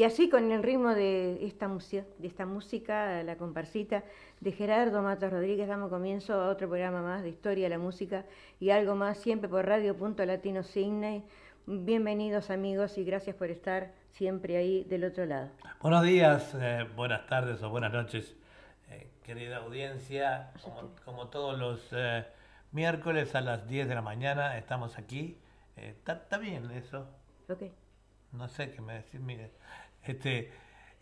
Y así con el ritmo de esta, de esta música, la comparsita de Gerardo Matos Rodríguez, damos comienzo a otro programa más de Historia de la Música y algo más, siempre por Radio Punto Latino Signe. Bienvenidos amigos y gracias por estar siempre ahí del otro lado. Buenos días, eh, buenas tardes o buenas noches, eh, querida audiencia. Como, todos los eh, miércoles a las 10 de la mañana estamos aquí. ¿Está bien eso? Ok. No sé qué me decís, mire. Este,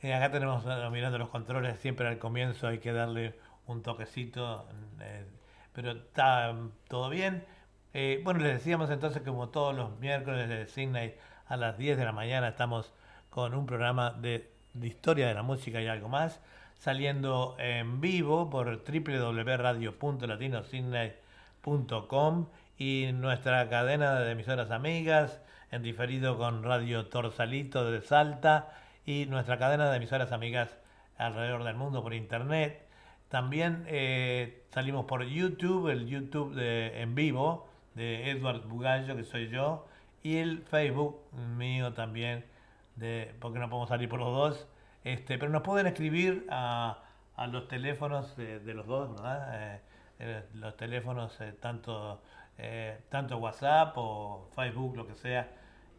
eh, acá tenemos eh, mirando los controles, siempre al comienzo hay que darle un toquecito, eh, pero está mm, todo bien. bueno, les decíamos entonces como todos los miércoles de Sydney a las 10 de la mañana estamos con un programa de, historia de la música y algo más, saliendo en vivo por www.radio.latinosidney.com y nuestra cadena de emisoras amigas, en diferido con Radio Torsalito de Salta y nuestra cadena de emisoras amigas alrededor del mundo por internet. También eh, salimos por YouTube, el YouTube de, en vivo de Edward Bugallo, que soy yo, y el Facebook mío también, de, porque no podemos salir por los dos. Este, pero nos pueden escribir a, a los teléfonos de, los dos, ¿verdad? Eh, eh, los teléfonos tanto, tanto WhatsApp o Facebook, lo que sea,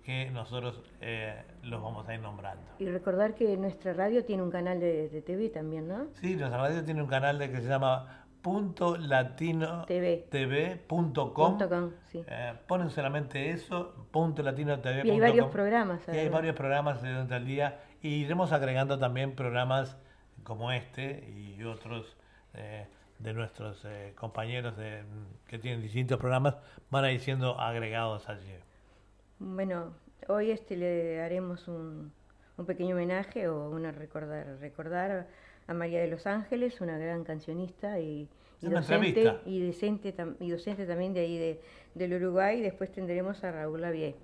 que nosotros eh, los vamos a ir nombrando. Y recordar que nuestra radio tiene un canal de, TV también, ¿no? Sí, nuestra radio tiene un canal de que se llama punto latino tv, punto com, eh, ponen solamente eso punto latino tv y hay varios programas y hay varios programas durante el día y iremos agregando también programas como este y otros eh, de nuestros compañeros de, que tienen distintos programas van a ir siendo agregados allí bueno, hoy este le haremos un, un pequeño homenaje o una recordar, recordar a María de los Ángeles, una gran cancionista y, docente, y, decente, y docente también de ahí de, del Uruguay. Después tendremos a Raúl Lavie.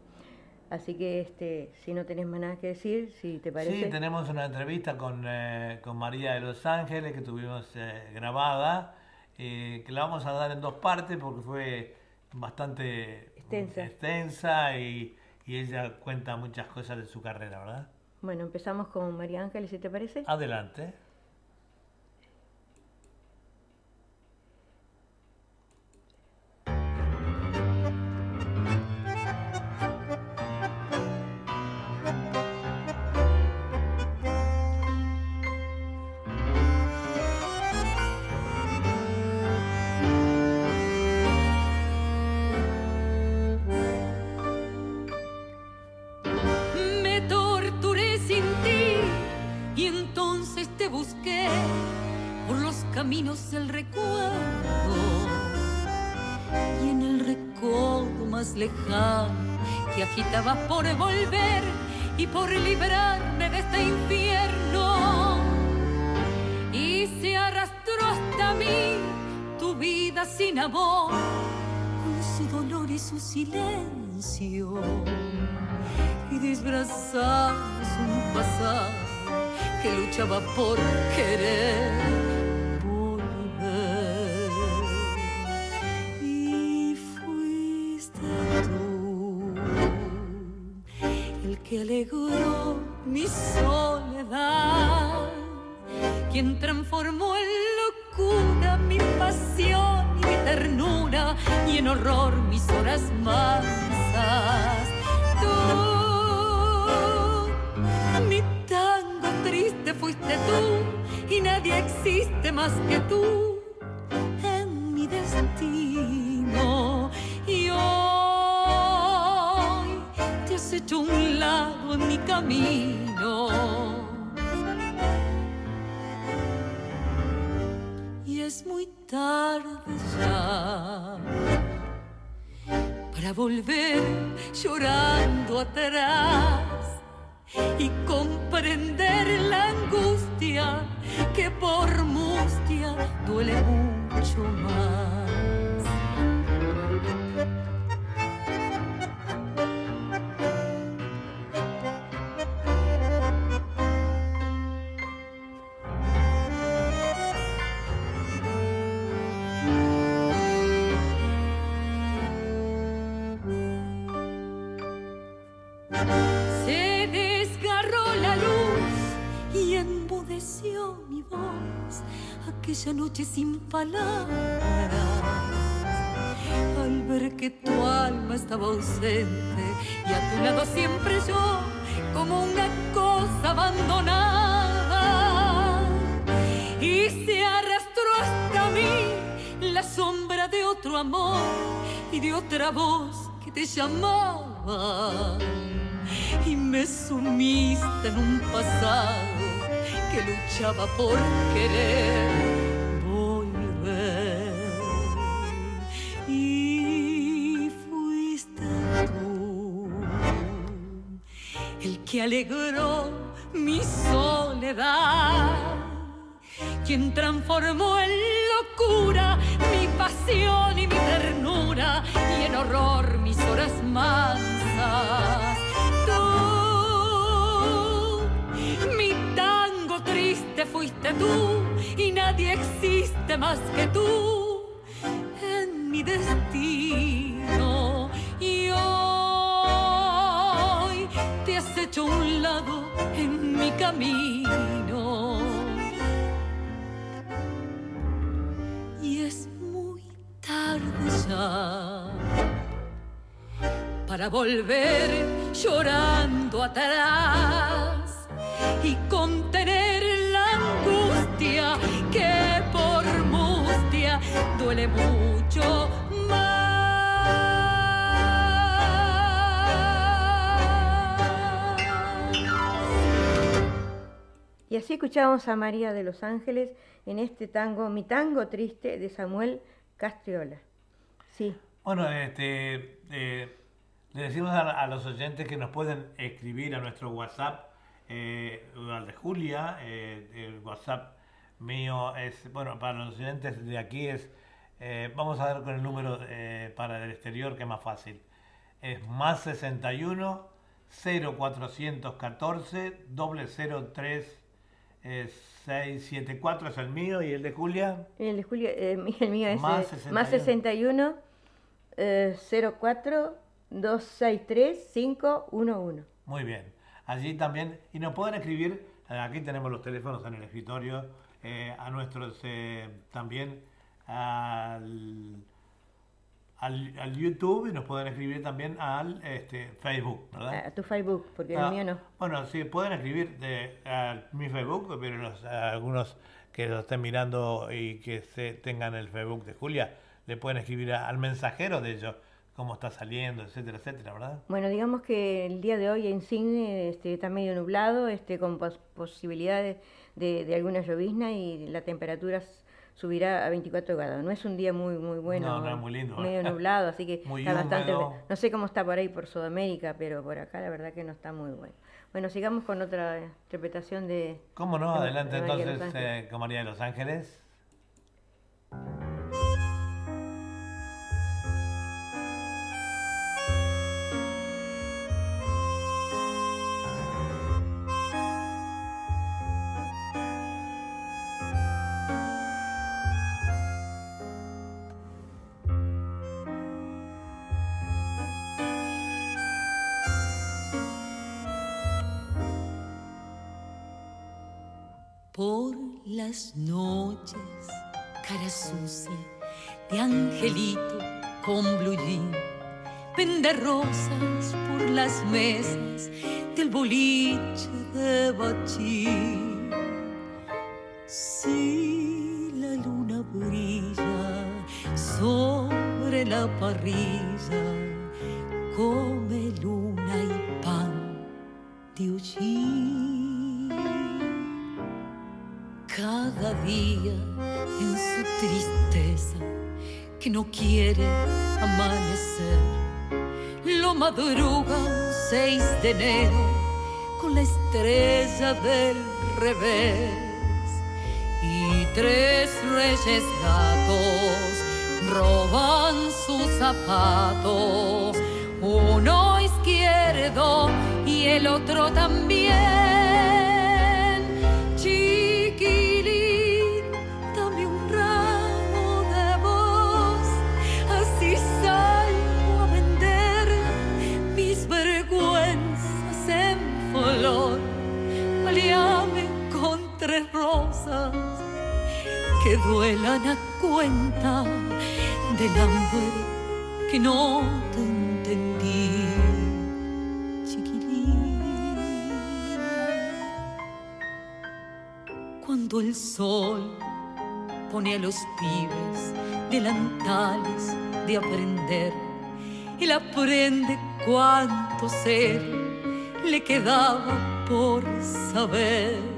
Así que este, si no tenés más nada que decir, si te parece. Sí, tenemos una entrevista con, eh, con María de los Ángeles que tuvimos eh, grabada, eh, que la vamos a dar en dos partes porque fue bastante extensa, y, y, ella cuenta muchas cosas de su carrera, ¿verdad? Bueno, empezamos con María Ángeles, si te parece. Adelante. Caminos del recuerdo. Y en el recodo más lejano que agitaba por volver y por librarme de este infierno. Y se arrastró hasta mí tu vida sin amor con su dolor y su silencio. Y disfrazamos un pasado que luchaba por querer alegró mi soledad, quien transformó en locura mi pasión y mi ternura y en horror mis horas mansas. Tú, mi tango triste fuiste tú y nadie existe más que tú en mi destino. Hecho un lado en mi camino. Y es muy tarde ya para volver llorando atrás y comprender la angustia que por mustia duele mucho más. Aquella noche sin palabras. Al ver que tu alma estaba ausente y a tu lado siempre yo, como una cosa abandonada. Y se arrastró hasta mí la sombra de otro amor y de otra voz que te llamaba y me sumiste en un pasado que luchaba por querer volver. Y fuiste tú el que alegró mi soledad, quien transformó en locura mi pasión y mi ternura y en horror mis horas mansas fuiste tú y nadie existe más que tú en mi destino. Y hoy te has hecho un lado en mi camino. Y es muy tarde ya para volver llorando atrás y contener duele mucho más. Y así escuchamos a María de los Ángeles en este tango, Mi tango triste, de Samuel Castriola. Sí. Bueno, este, eh, le decimos a, los oyentes que nos pueden escribir a nuestro WhatsApp, eh, al de Julia, eh, el WhatsApp mío es, bueno, para los estudiantes de aquí es, eh, vamos a ver con el número eh, para el exterior que es más fácil. Es más 61 0414 003 674 es el mío y el de Julia. El de Julia, eh, el mío es más 61, más 61 04 263 511. Muy bien. Allí también, y nos pueden escribir, aquí tenemos los teléfonos en el escritorio a nuestros también al, al, YouTube y nos pueden escribir también al este, Facebook, ¿verdad? A tu Facebook, porque el ah, mío no. Bueno, sí, pueden escribir de, a mi Facebook, pero los, algunos que lo estén mirando y que se, tengan el Facebook de Julia, le pueden escribir al mensajero de ellos cómo está saliendo, etcétera, etcétera, ¿verdad? Bueno, digamos que el día de hoy en Cine este, está medio nublado, este, con posibilidades de, de, alguna llovizna y la temperatura subirá a 24 grados. No es un día muy muy bueno, no, no muy lindo, medio nublado, así que está bastante. No sé cómo está por ahí por Sudamérica, pero por acá la verdad que no está muy bueno. Bueno, sigamos con otra interpretación de. ¿Cómo no? Adelante entonces eh, con María de los Ángeles. Noches, cara sucia de angelito con blue jean, vende rosas por las mesas del boliche de bachín. Si la luna brilla sobre la parrilla, come luna y pan de cada día en su tristeza que no quiere amanecer. Lo madruga un 6 de enero con la estrella del revés. Y tres reyes gatos roban sus zapatos, uno izquierdo y el otro también cuenta del hambre que no te entendí, chiquilín. Cuando el sol pone a los pibes delantales de aprender, él aprende cuánto ser le quedaba por saber.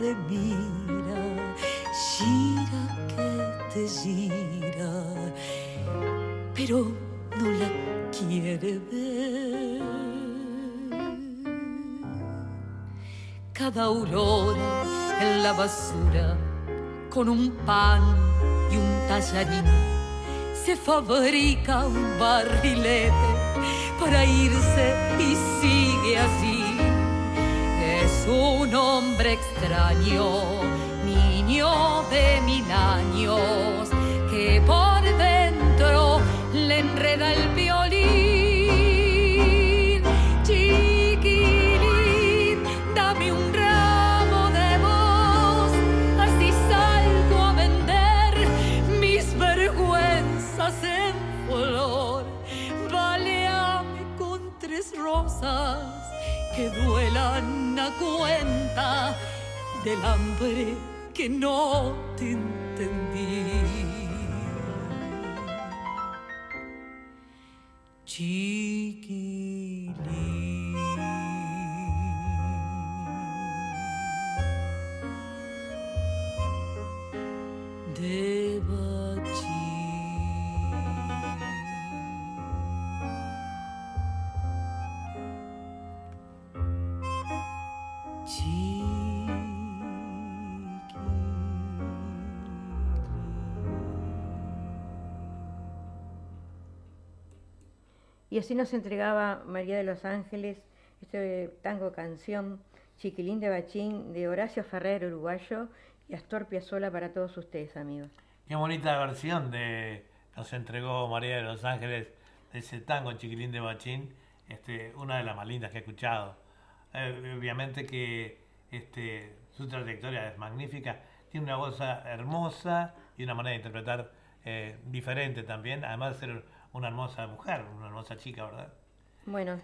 Mira, gira que te gira, pero no la quiere ver. Cada aurora en la basura con un pan y un tallarín se fabrica un barrilete para irse y sigue así. Es un hombre extraño, niño de mil años, que por dentro le enreda el violín. Chiquilín, dame un ramo de voz, así salgo a vender mis vergüenzas en flor. Baleame con tres rosas que duelan a cuenta del hambre que no te entendí. Chiquilín Y así nos entregaba María de los Ángeles este tango canción Chiquilín de Bachín de Horacio Ferrer, uruguayo, y Astor Piazzolla para todos ustedes, amigos. Qué bonita versión de nos entregó María de los Ángeles de ese tango Chiquilín de Bachín, este, una de las más lindas que he escuchado. Eh, obviamente que este, su trayectoria es magnífica, tiene una voz hermosa y una manera de interpretar eh, diferente también, además de ser una hermosa mujer, una hermosa chica, ¿verdad? Bueno,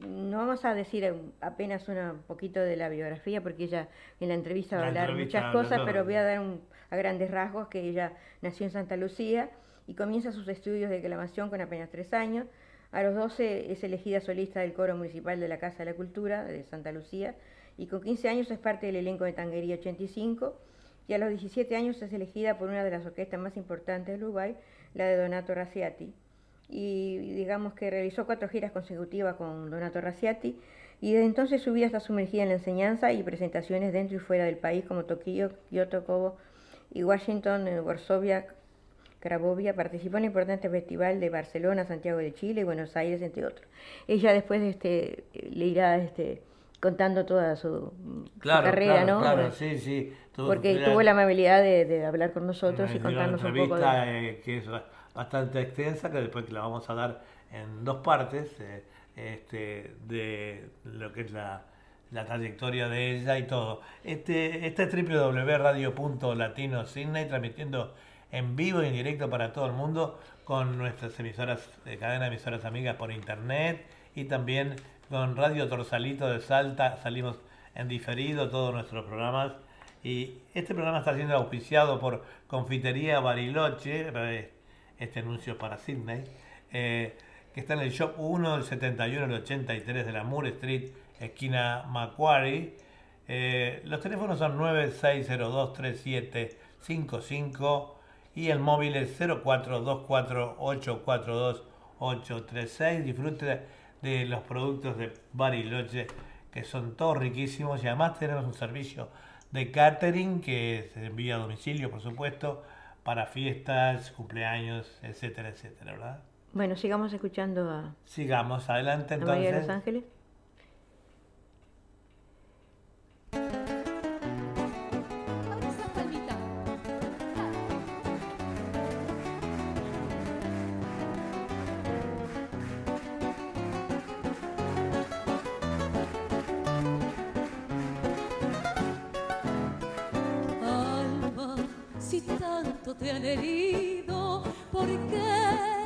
no vamos a decir apenas un poquito de la biografía porque ella en la entrevista va a La hablar muchas cosas, pero voy a dar un- a grandes rasgos que ella nació en Santa Lucía y comienza sus estudios de declamación con apenas tres años. A los 12 es elegida solista del coro municipal de la Casa de la Cultura de Santa Lucía y con 15 años es parte del elenco de Tanguería 85 y a los 17 años es elegida por una de las orquestas más importantes de Uruguay, la de Donato Raciati y digamos que realizó cuatro giras consecutivas con Donato Raciati y desde entonces su vida está sumergida en la enseñanza y presentaciones dentro y fuera del país como Tokio, Kioto, Kobo y Washington, eh, Varsovia, Cracovia. Participó en el importante festival de Barcelona, Santiago de Chile y Buenos Aires, entre otros. Ella después este, le irá este, contando toda su, su carrera, claro, ¿no? Claro, sí, sí. Tuvo- Porque tuvo la amabilidad de, de hablar con nosotros y contarnos un poco de... eh, que es bastante extensa, que después la vamos a dar en dos partes, eh, este, de lo que es la, la trayectoria de ella y todo. Este, este es www.radio.latino Sydney, transmitiendo en vivo y en directo para todo el mundo con nuestras emisoras, eh, cadena de emisoras amigas por internet y también con Radio Torsalito de Salta. Salimos en diferido todos nuestros programas. Y este programa está siendo auspiciado por Confitería Bariloche, eh, este anuncio para Sydney, eh, que está en el Shop 1 del 71 al 83 de la Moore Street, esquina Macquarie. Eh, los teléfonos son 96023755 y el móvil es 0424842836. Disfrute de los productos de Bariloche que son todos riquísimos y además tenemos un servicio de catering que se envía a domicilio, por supuesto, para fiestas, cumpleaños, etcétera, etcétera, ¿verdad? Bueno, sigamos escuchando a, Sigamos adelante a María de Los entonces. Ángeles. Te han herido? ¿Por qué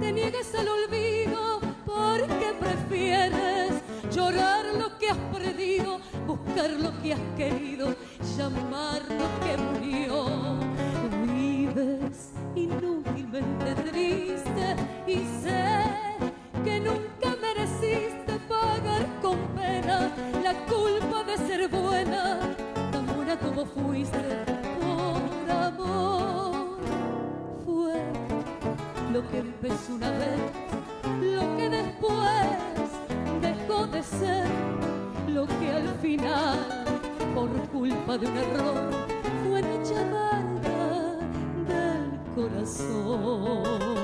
te niegues al olvido? ¿Por qué prefieres llorar lo que has perdido, buscar lo que has querido, llamar lo que murió? Vives inútilmente triste y sé que nunca mereciste pagar con pena la culpa de ser buena, tan buena como fuiste lo que empezó una vez, lo que después dejó de ser, lo que al final, por culpa de un error, fue noche amarga del corazón.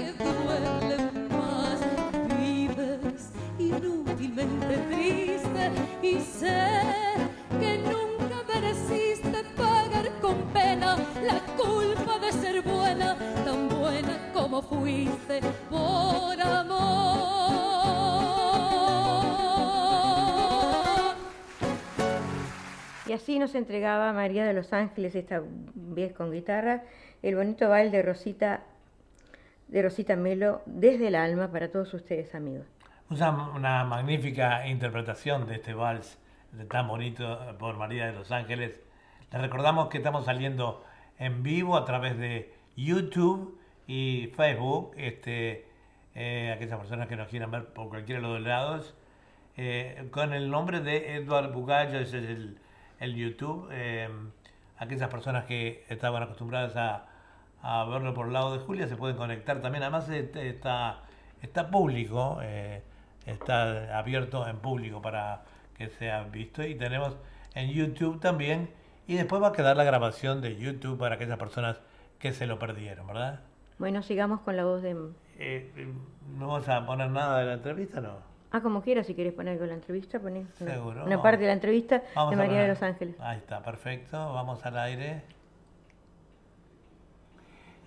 entregaba María de los Ángeles, esta vez con guitarra, el bonito baile de Rosita, de Rosita Melo desde el alma para todos ustedes, amigos. Una, una magnífica interpretación de este vals tan bonito por María de los Ángeles. Les recordamos que estamos saliendo en vivo a través de YouTube y Facebook. Este, eh, aquellas personas que nos quieran ver por cualquiera de los lados, eh, con el nombre de Eduardo Bugallo, ese es el el YouTube. Eh, aquellas personas que estaban acostumbradas a, verlo por el lado de Julia se pueden conectar también. Además está, está público, eh, está abierto en público para que sea visto. Y tenemos en YouTube también. Y después va a quedar la grabación de YouTube para aquellas personas que se lo perdieron, ¿verdad? Bueno, sigamos con la voz de... Eh, ¿No vas a poner nada de la entrevista, no? Ah, como quieras, si quieres poner algo en la entrevista, pones una, parte de la entrevista de María de los Ángeles. Ahí está, perfecto. Vamos al aire.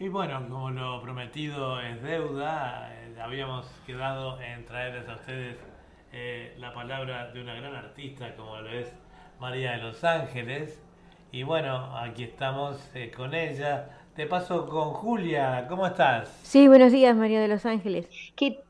Y bueno, como lo prometido es deuda, eh, habíamos quedado en traerles a ustedes eh, la palabra de una gran artista como lo es María de los Ángeles. Y bueno, aquí estamos eh, con ella. Te paso con Julia, ¿cómo estás? Sí, buenos días María de los Ángeles. ¿Qué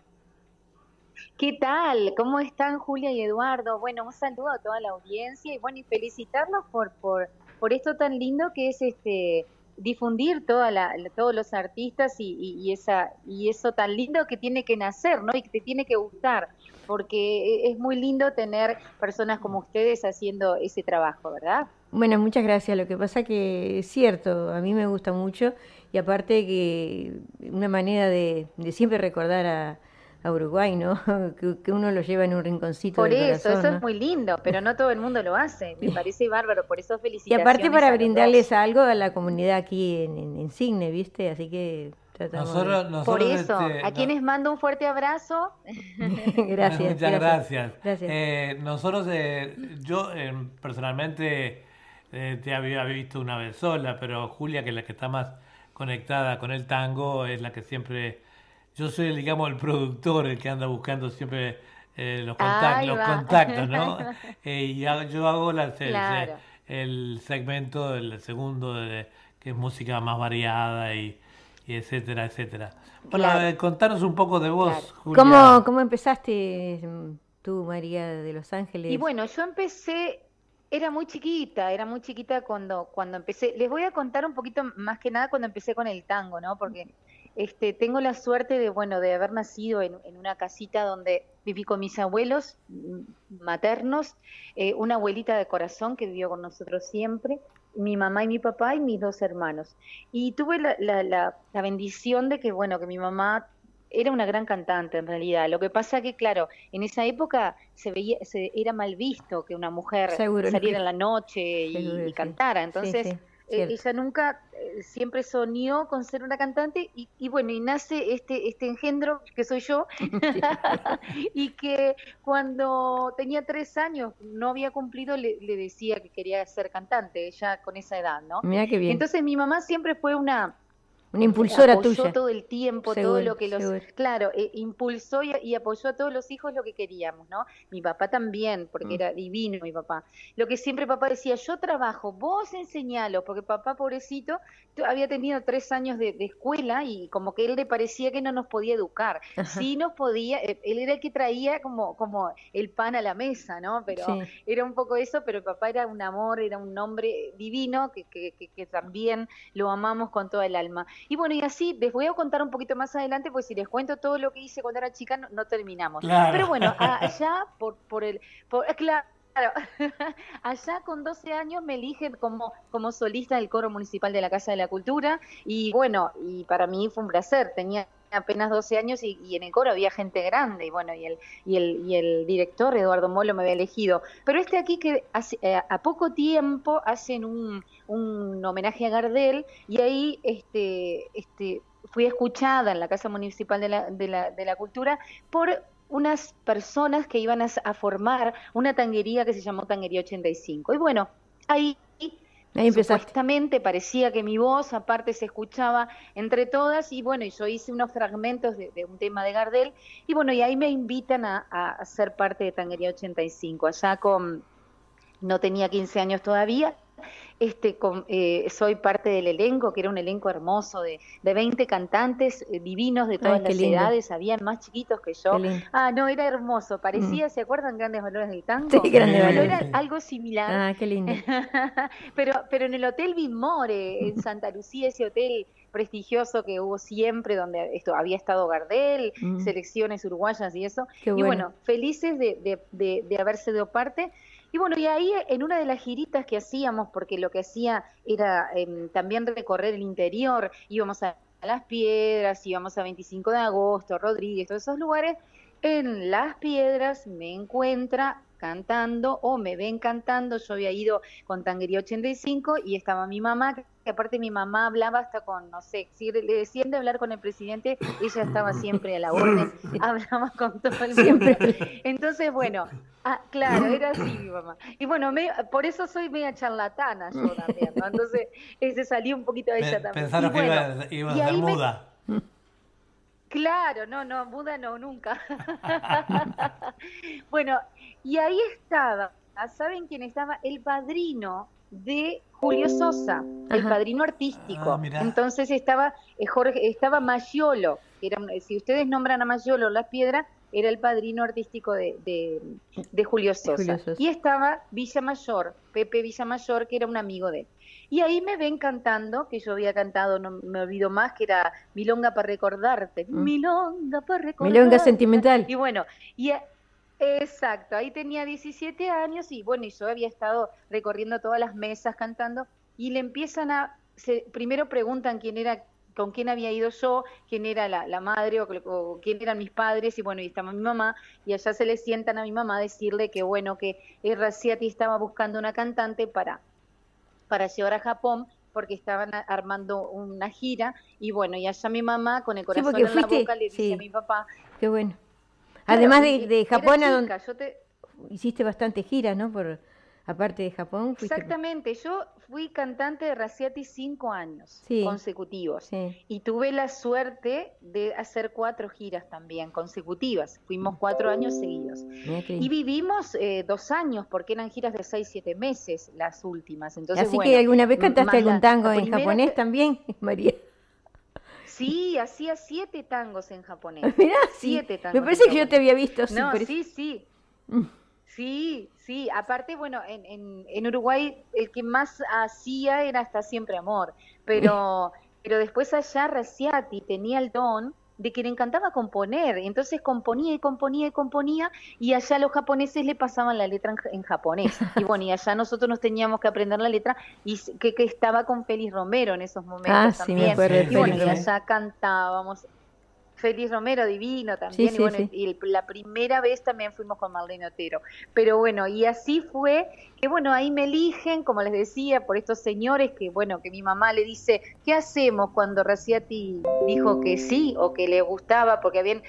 ¿Qué tal? ¿Cómo están Julia y Eduardo? Bueno, un saludo a toda la audiencia y bueno, y felicitarlos por, por, por esto tan lindo que es este difundir toda la, todos los artistas y, esa y eso tan lindo que tiene que nacer, ¿no? Y que te tiene que gustar, porque es muy lindo tener personas como ustedes haciendo ese trabajo, ¿verdad? Bueno, muchas gracias. Lo que pasa que es cierto, a mí me gusta mucho y aparte que una manera de siempre recordar a a Uruguay, ¿no? que, uno lo lleva en un rinconcito. Por eso, eso es muy lindo, pero no todo el mundo lo hace. Me parece bárbaro, por eso felicitaciones. Y aparte para brindarles algo a la comunidad aquí en, en, Cigne, ¿viste? Así que nosotros, nosotros por eso, este, a quienes mando un fuerte abrazo. gracias. Muchas gracias. Eh, nosotros, eh, yo eh, personalmente te había visto una vez sola, pero Julia, que es la que está más conectada con el tango, es la que siempre yo soy, digamos, el productor, el que anda buscando siempre eh, los, contactos, ¿no? Eh, y yo hago el, segmento, el segundo, de, que es música más variada y, etcétera, etcétera. Bueno, eh, contanos un poco de vos, Julia. ¿Cómo, ¿Cómo empezaste tú, María de Los Ángeles? Y bueno, yo empecé era muy chiquita, era muy chiquita cuando, cuando empecé. Les voy a contar un poquito más que nada cuando empecé con el tango, ¿no? Porque este, tengo la suerte de, bueno, de haber nacido en, una casita donde viví con mis abuelos mm, maternos, eh, una abuelita de corazón que vivió con nosotros siempre, mi mamá y mi papá y mis dos hermanos. Y tuve la, la, la, bendición de que, bueno, que mi mamá era una gran cantante en realidad. Lo que pasa que, claro, en esa época se veía, se, era mal visto que una mujer saliera en la noche y, cantara. Entonces, eh, ella nunca, eh, siempre soñó con ser una cantante y, bueno, y nace este, este engendro que soy yo y que cuando tenía tres años, no había cumplido, le, decía que quería ser cantante, ella con esa edad, ¿no? Mira qué bien. Entonces mi mamá siempre fue una una impulsora apoyó tuya. todo el tiempo, todo lo que los... Claro, eh, impulsó y, apoyó a todos los hijos lo que queríamos, ¿no? Mi papá también, porque mm. era divino mi papá. Lo que siempre papá decía, yo trabajo, vos enseñalo, porque papá, pobrecito, había tenido tres años de, escuela y como que él le parecía que no nos podía educar. Sí nos podía, eh, él era el que traía como, como el pan a la mesa, ¿no? Pero era un poco eso, pero papá era un amor, era un hombre divino que, que, que también lo amamos con toda el alma. Y bueno, y así les voy a contar un poquito más adelante, porque si les cuento todo lo que hice cuando era chica, no, terminamos. Pero bueno, allá por, por el... Por, claro, allá con 12 años me eligen como, como solista del coro municipal de la Casa de la Cultura y bueno, y para mí fue un placer, tenía apenas 12 años y, en el coro había gente grande y bueno, y el, y el, y el director Eduardo Molo me había elegido. Pero este aquí que hace, eh, a poco tiempo hacen un, un homenaje a Gardel y ahí este, este, fui escuchada en la Casa Municipal de la, de la, de la Cultura por unas personas que iban a, formar una tanguería que se llamó Tanguería 85. Y bueno, ahí Ahí Supuestamente parecía que mi voz aparte se escuchaba entre todas y bueno, yo hice unos fragmentos de, un tema de Gardel y bueno, y ahí me invitan a, a, ser parte de Tanguería 85, allá con, no tenía 15 años todavía este, eh, soy parte del elenco, que era un elenco hermoso de, de 20 cantantes eh, divinos de todas las edades, habían más chiquitos que yo. Ah, no, era hermoso, parecía, mm. ¿se acuerdan Grandes Valores del Tango? Sí, Grandes Valores. Era algo similar. Ah, qué lindo. pero, pero en el Hotel Bimore, en Santa Lucía, ese hotel prestigioso que hubo siempre, donde esto había estado Gardel, mm. selecciones uruguayas y eso. y bueno, felices de, de, de, de haber sido parte. Y bueno, y ahí en una de las giritas que hacíamos, porque lo que hacía era em, también recorrer el interior, íbamos a Las Piedras, íbamos a 25 de agosto, Rodríguez, todos esos lugares, en Las Piedras me encuentra cantando o me ven cantando, yo había ido con Tanguería 85 y estaba mi mamá, que aparte mi mamá hablaba hasta con, no sé, si le decían de hablar con el presidente, ella estaba siempre a la orden, hablaba con todo el mundo. Entonces, bueno, ah, claro, era así mi mamá. Y bueno, me, por eso soy media charlatana yo también, ¿no? Entonces, ese salió un poquito de ella también. Pensaron que iba, a ser muda. Claro, no, no, muda no, nunca. bueno, y ahí estaba, ¿saben quién estaba? El padrino de Julio Sosa, el padrino artístico. Ah, Entonces estaba eh, Jorge, estaba Mayolo, que era, si ustedes nombran a Mayolo Las Piedras, era el padrino artístico de, de, Julio, Sosa. Y estaba Villamayor, Pepe Villamayor, que era un amigo de él. Y ahí me ven cantando, que yo había cantado, no me olvido más, que era Milonga para recordarte. Mm. Milonga para recordarte. Milonga sentimental. Y bueno, y exacto, ahí tenía 17 años y bueno, y yo había estado recorriendo todas las mesas cantando y le empiezan a, primero preguntan quién era con quién había ido yo, quién era la, madre o, quién eran mis padres, y bueno, y estaba mi mamá, y allá se le sientan a mi mamá a decirle que bueno, que Raciati estaba buscando una cantante para para llevar a Japón porque estaban armando una gira y bueno, y allá mi mamá con el corazón en la boca le dice a mi papá. Qué bueno. Además de, Japón, hiciste bastante gira, ¿no? Por, aparte de Japón. Exactamente, yo fui cantante de Raciati cinco años consecutivos y tuve la suerte de hacer cuatro giras también consecutivas. Fuimos cuatro años seguidos y vivimos eh, dos años porque eran giras de seis siete meses las últimas. Entonces, Así que alguna vez cantaste algún tango en japonés también, María. Sí, hacía siete tangos en japonés. Mirá, siete tangos. Me parece que yo te había visto. No, sí, sí. Mm. Sí, sí, aparte, bueno, en, en, Uruguay el que más hacía era hasta siempre amor, pero, pero después allá Raciati tenía el don de que le encantaba componer, entonces componía y componía y componía y allá los japoneses le pasaban la letra en, japonés. Y bueno, y allá nosotros nos teníamos que aprender la letra y que, que estaba con Félix Romero en esos momentos ah, también. y bueno, y allá cantábamos Félix Romero, divino también. y bueno, y la primera vez también fuimos con Marlene Otero. Pero bueno, y así fue que bueno, ahí me eligen, como les decía, por estos señores que bueno, que mi mamá le dice, ¿qué hacemos cuando Raciati dijo que sí o que le gustaba? Porque bien,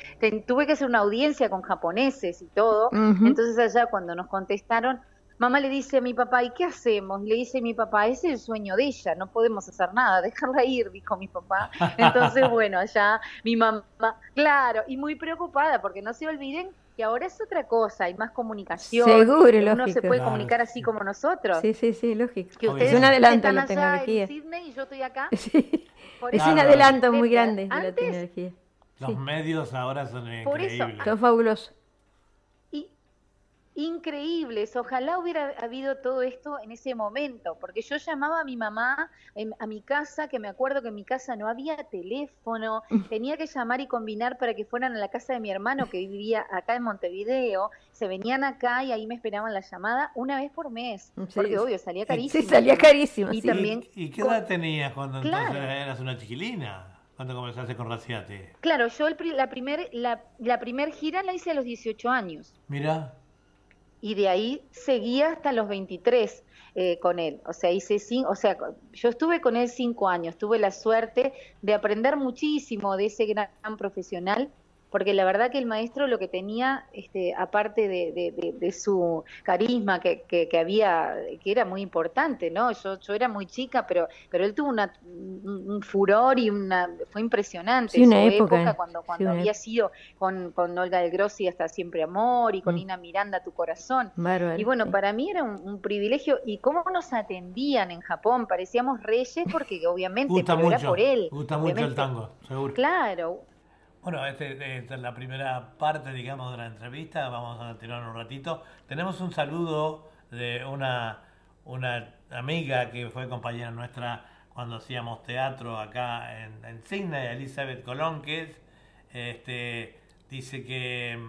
tuve que hacer una audiencia con japoneses y todo. Entonces allá cuando nos contestaron, Mamá le dice a mi papá, ¿y qué hacemos? Le dice mi papá, ese es el sueño de ella, no podemos hacer nada, dejarla ir, dijo mi papá. Entonces, bueno, allá mi mamá, claro, y muy preocupada, porque no se olviden que ahora es otra cosa, hay más comunicación. Seguro, lógico. Uno se puede comunicar así como nosotros. Sí, sí, sí, lógico. Que ustedes es un adelanto la tecnología. En Sydney y yo estoy acá. Sí. Es un adelanto muy grande de la tecnología. Los medios ahora son increíbles. Son fabulosos increíbles. Ojalá hubiera habido todo esto en ese momento, porque yo llamaba a mi mamá a mi casa, que me acuerdo que en mi casa no había teléfono, tenía que llamar y combinar para que fueran a la casa de mi hermano que vivía acá en Montevideo, se venían acá y ahí me esperaban la llamada una vez por mes, porque obvio, salía carísimo. Sí, salía carísimo. Y, también, ¿Y, qué edad tenías cuando entonces eras una chiquilina? ¿Cuándo comenzaste con Raciate? Claro, yo la primer, la, la primer gira la hice a los 18 años. Mira y de ahí seguía hasta los 23 eh, con él. O sea, hice o sea, yo estuve con él cinco años, tuve la suerte de aprender muchísimo de ese gran profesional porque la verdad que el maestro lo que tenía, este, aparte de, su carisma que, que, había, que era muy importante, ¿no? Yo, yo era muy chica, pero, pero él tuvo una, un, furor y una, fue impresionante. una época, cuando, cuando había sido con, con Olga del Grossi hasta Siempre Amor y con mm. Ina Miranda Tu Corazón. y bueno, para mí era un, privilegio y cómo nos atendían en Japón, parecíamos reyes porque obviamente era por él. Gusta mucho el tango, seguro. Claro, bueno, este, esta es la primera parte, digamos, de la entrevista. Vamos a tirar un ratito. Tenemos un saludo de una, una amiga que fue compañera nuestra cuando hacíamos teatro acá en, en Elizabeth Colón, que es, este, dice que,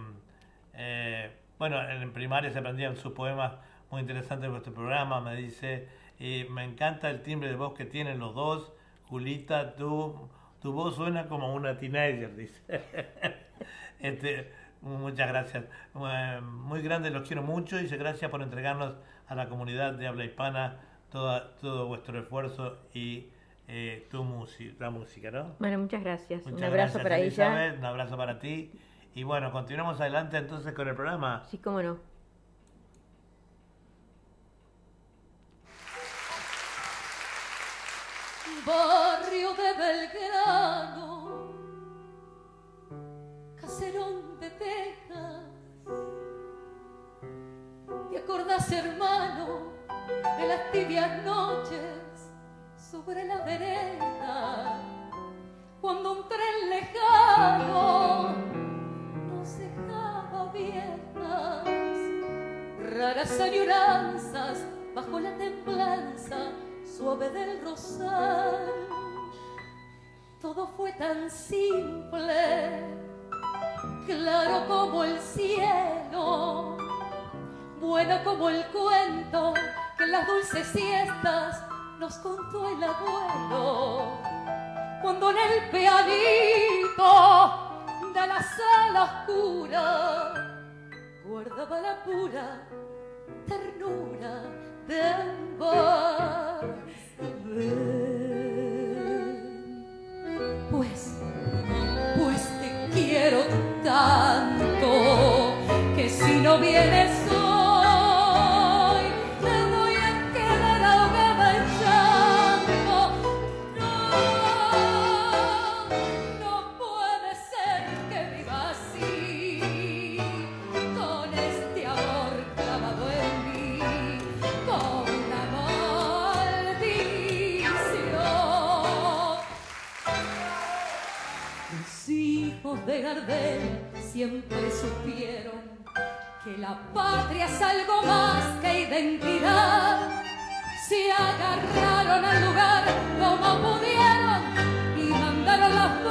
eh, bueno, en primaria se aprendían sus poemas muy interesantes de vuestro programa. Me dice, me encanta el timbre de voz que tienen los dos. Julita, tú tu voz suena como una teenager, dice. este, muchas gracias. Muy grande, los quiero mucho y dice gracias por entregarnos a la comunidad de habla hispana toda, todo vuestro esfuerzo y eh, tu música, la música, ¿no? Bueno, muchas gracias. un abrazo para ella. Un abrazo para ti. Y bueno, continuamos adelante entonces con el programa. Sí, cómo no. Barrio de Belgrano, caserón de Texas. ¿Te acordás, hermano, de las tibias noches sobre la vereda? Cuando un tren lejano nos dejaba viejas, raras añoranzas bajo la templanza suave del rosal. Todo fue tan simple, claro como el cielo, bueno como el cuento que en las dulces siestas nos contó el abuelo. Cuando en el pianito de la sala oscura guardaba la pura ternura Pues, pues te quiero tanto que si no vienes siempre supieron que la patria es algo más que identidad. Se agarraron al lugar como pudieron y mandaron las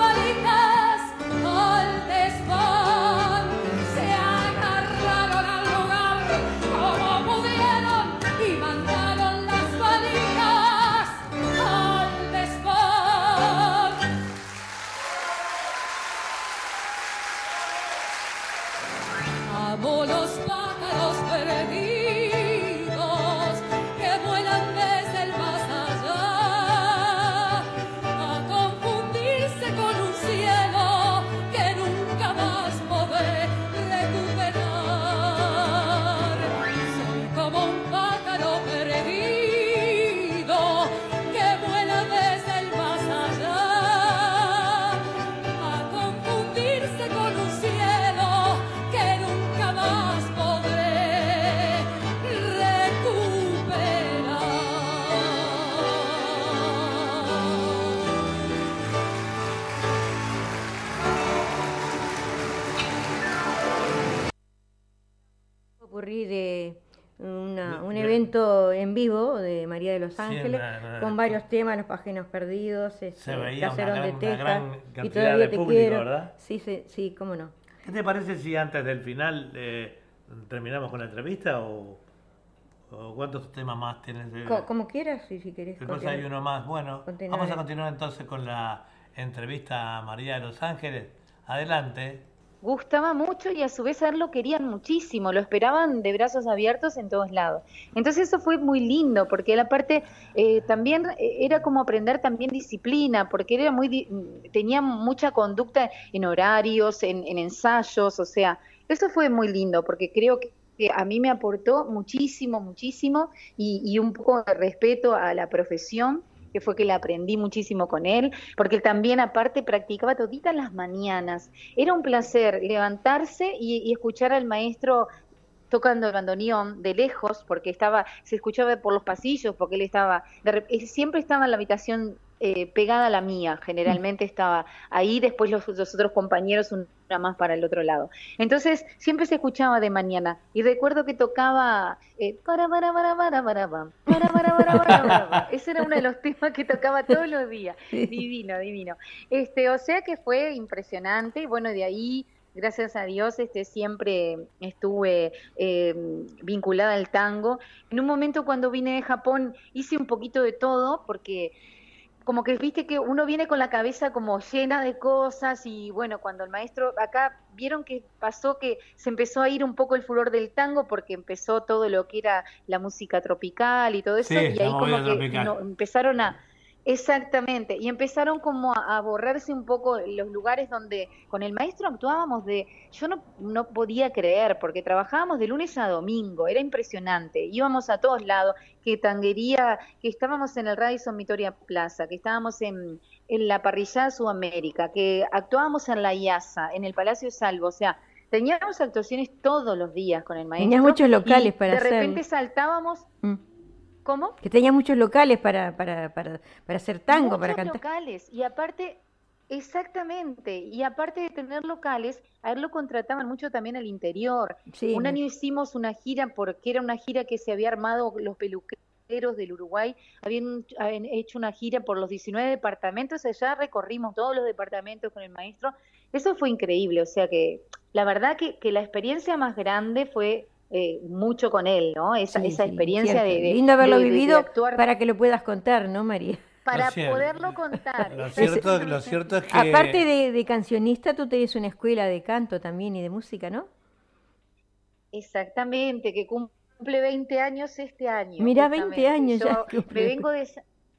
balitas Los Ángeles, con varios temas, Los Páginas Perdidos, este, Se veía una, gran, de gran cantidad de público, ¿verdad? Sí, sí, sí, cómo no. ¿Qué te parece si antes del final eh, terminamos con la entrevista o, cuántos temas más tienes? como quieras, si, si querés. Después hay uno más. Bueno, vamos a continuar entonces con la entrevista a María de Los Ángeles. Adelante gustaba mucho y a su vez a él lo querían muchísimo, lo esperaban de brazos abiertos en todos lados. Entonces eso fue muy lindo, porque él aparte eh, también eh, era como aprender también disciplina, porque era muy tenía mucha conducta en horarios, en, ensayos, o sea, eso fue muy lindo, porque creo que a mí me aportó muchísimo, muchísimo y, y un poco de respeto a la profesión que fue que le aprendí muchísimo con él, porque también aparte practicaba toditas las mañanas. Era un placer levantarse y, escuchar al maestro tocando el bandoneón de lejos, porque estaba, se escuchaba por los pasillos, porque él estaba, siempre estaba en la habitación eh, pegada a la mía, generalmente estaba ahí, después los, otros compañeros una más para el otro lado. Entonces siempre se escuchaba de mañana y recuerdo que tocaba eh, para para para para para para para para para para ese era uno de los temas que tocaba todos los días, divino, divino. Este, o sea que fue impresionante y bueno de ahí gracias a Dios este, siempre estuve eh, vinculada al tango. En un momento cuando vine de Japón hice un poquito de todo porque como que viste que uno viene con la cabeza como llena de cosas y bueno, cuando el maestro acá vieron que pasó que se empezó a ir un poco el furor del tango porque empezó todo lo que era la música tropical y todo eso y ahí como que empezaron a Exactamente, y empezaron como a, borrarse un poco los lugares donde con el maestro actuábamos de, yo no, no podía creer, porque trabajábamos de lunes a domingo, era impresionante, íbamos a todos lados, que tanguería, que estábamos en el Radisson Victoria Plaza, que estábamos en, en la parrillada Sudamérica, que actuábamos en la IASA, en el Palacio Salvo, o sea, teníamos actuaciones todos los días con el maestro. Tenías muchos locales para de repente saltábamos... Mm. ¿Cómo? Que tenía muchos locales para, para, para, para hacer tango, para cantar. locales, y aparte, exactamente, y aparte de tener locales, a él lo contrataban mucho también al interior. Un año hicimos una gira, porque era una gira que se había armado los peluqueros del Uruguay, habían, hecho una gira por los 19 departamentos, allá recorrimos todos los departamentos con el maestro. Eso fue increíble, o sea que la verdad que, que la experiencia más grande fue eh, mucho con él, ¿no? Esa, esa experiencia de, Lindo haberlo vivido para que lo puedas contar, ¿no, María? Para poderlo contar. Lo cierto, lo cierto es que... Aparte de, cancionista, tú tenés una escuela de canto también y de música, ¿no? Exactamente, que cumple 20 años este año. Mira, 20 años ya. Me vengo de...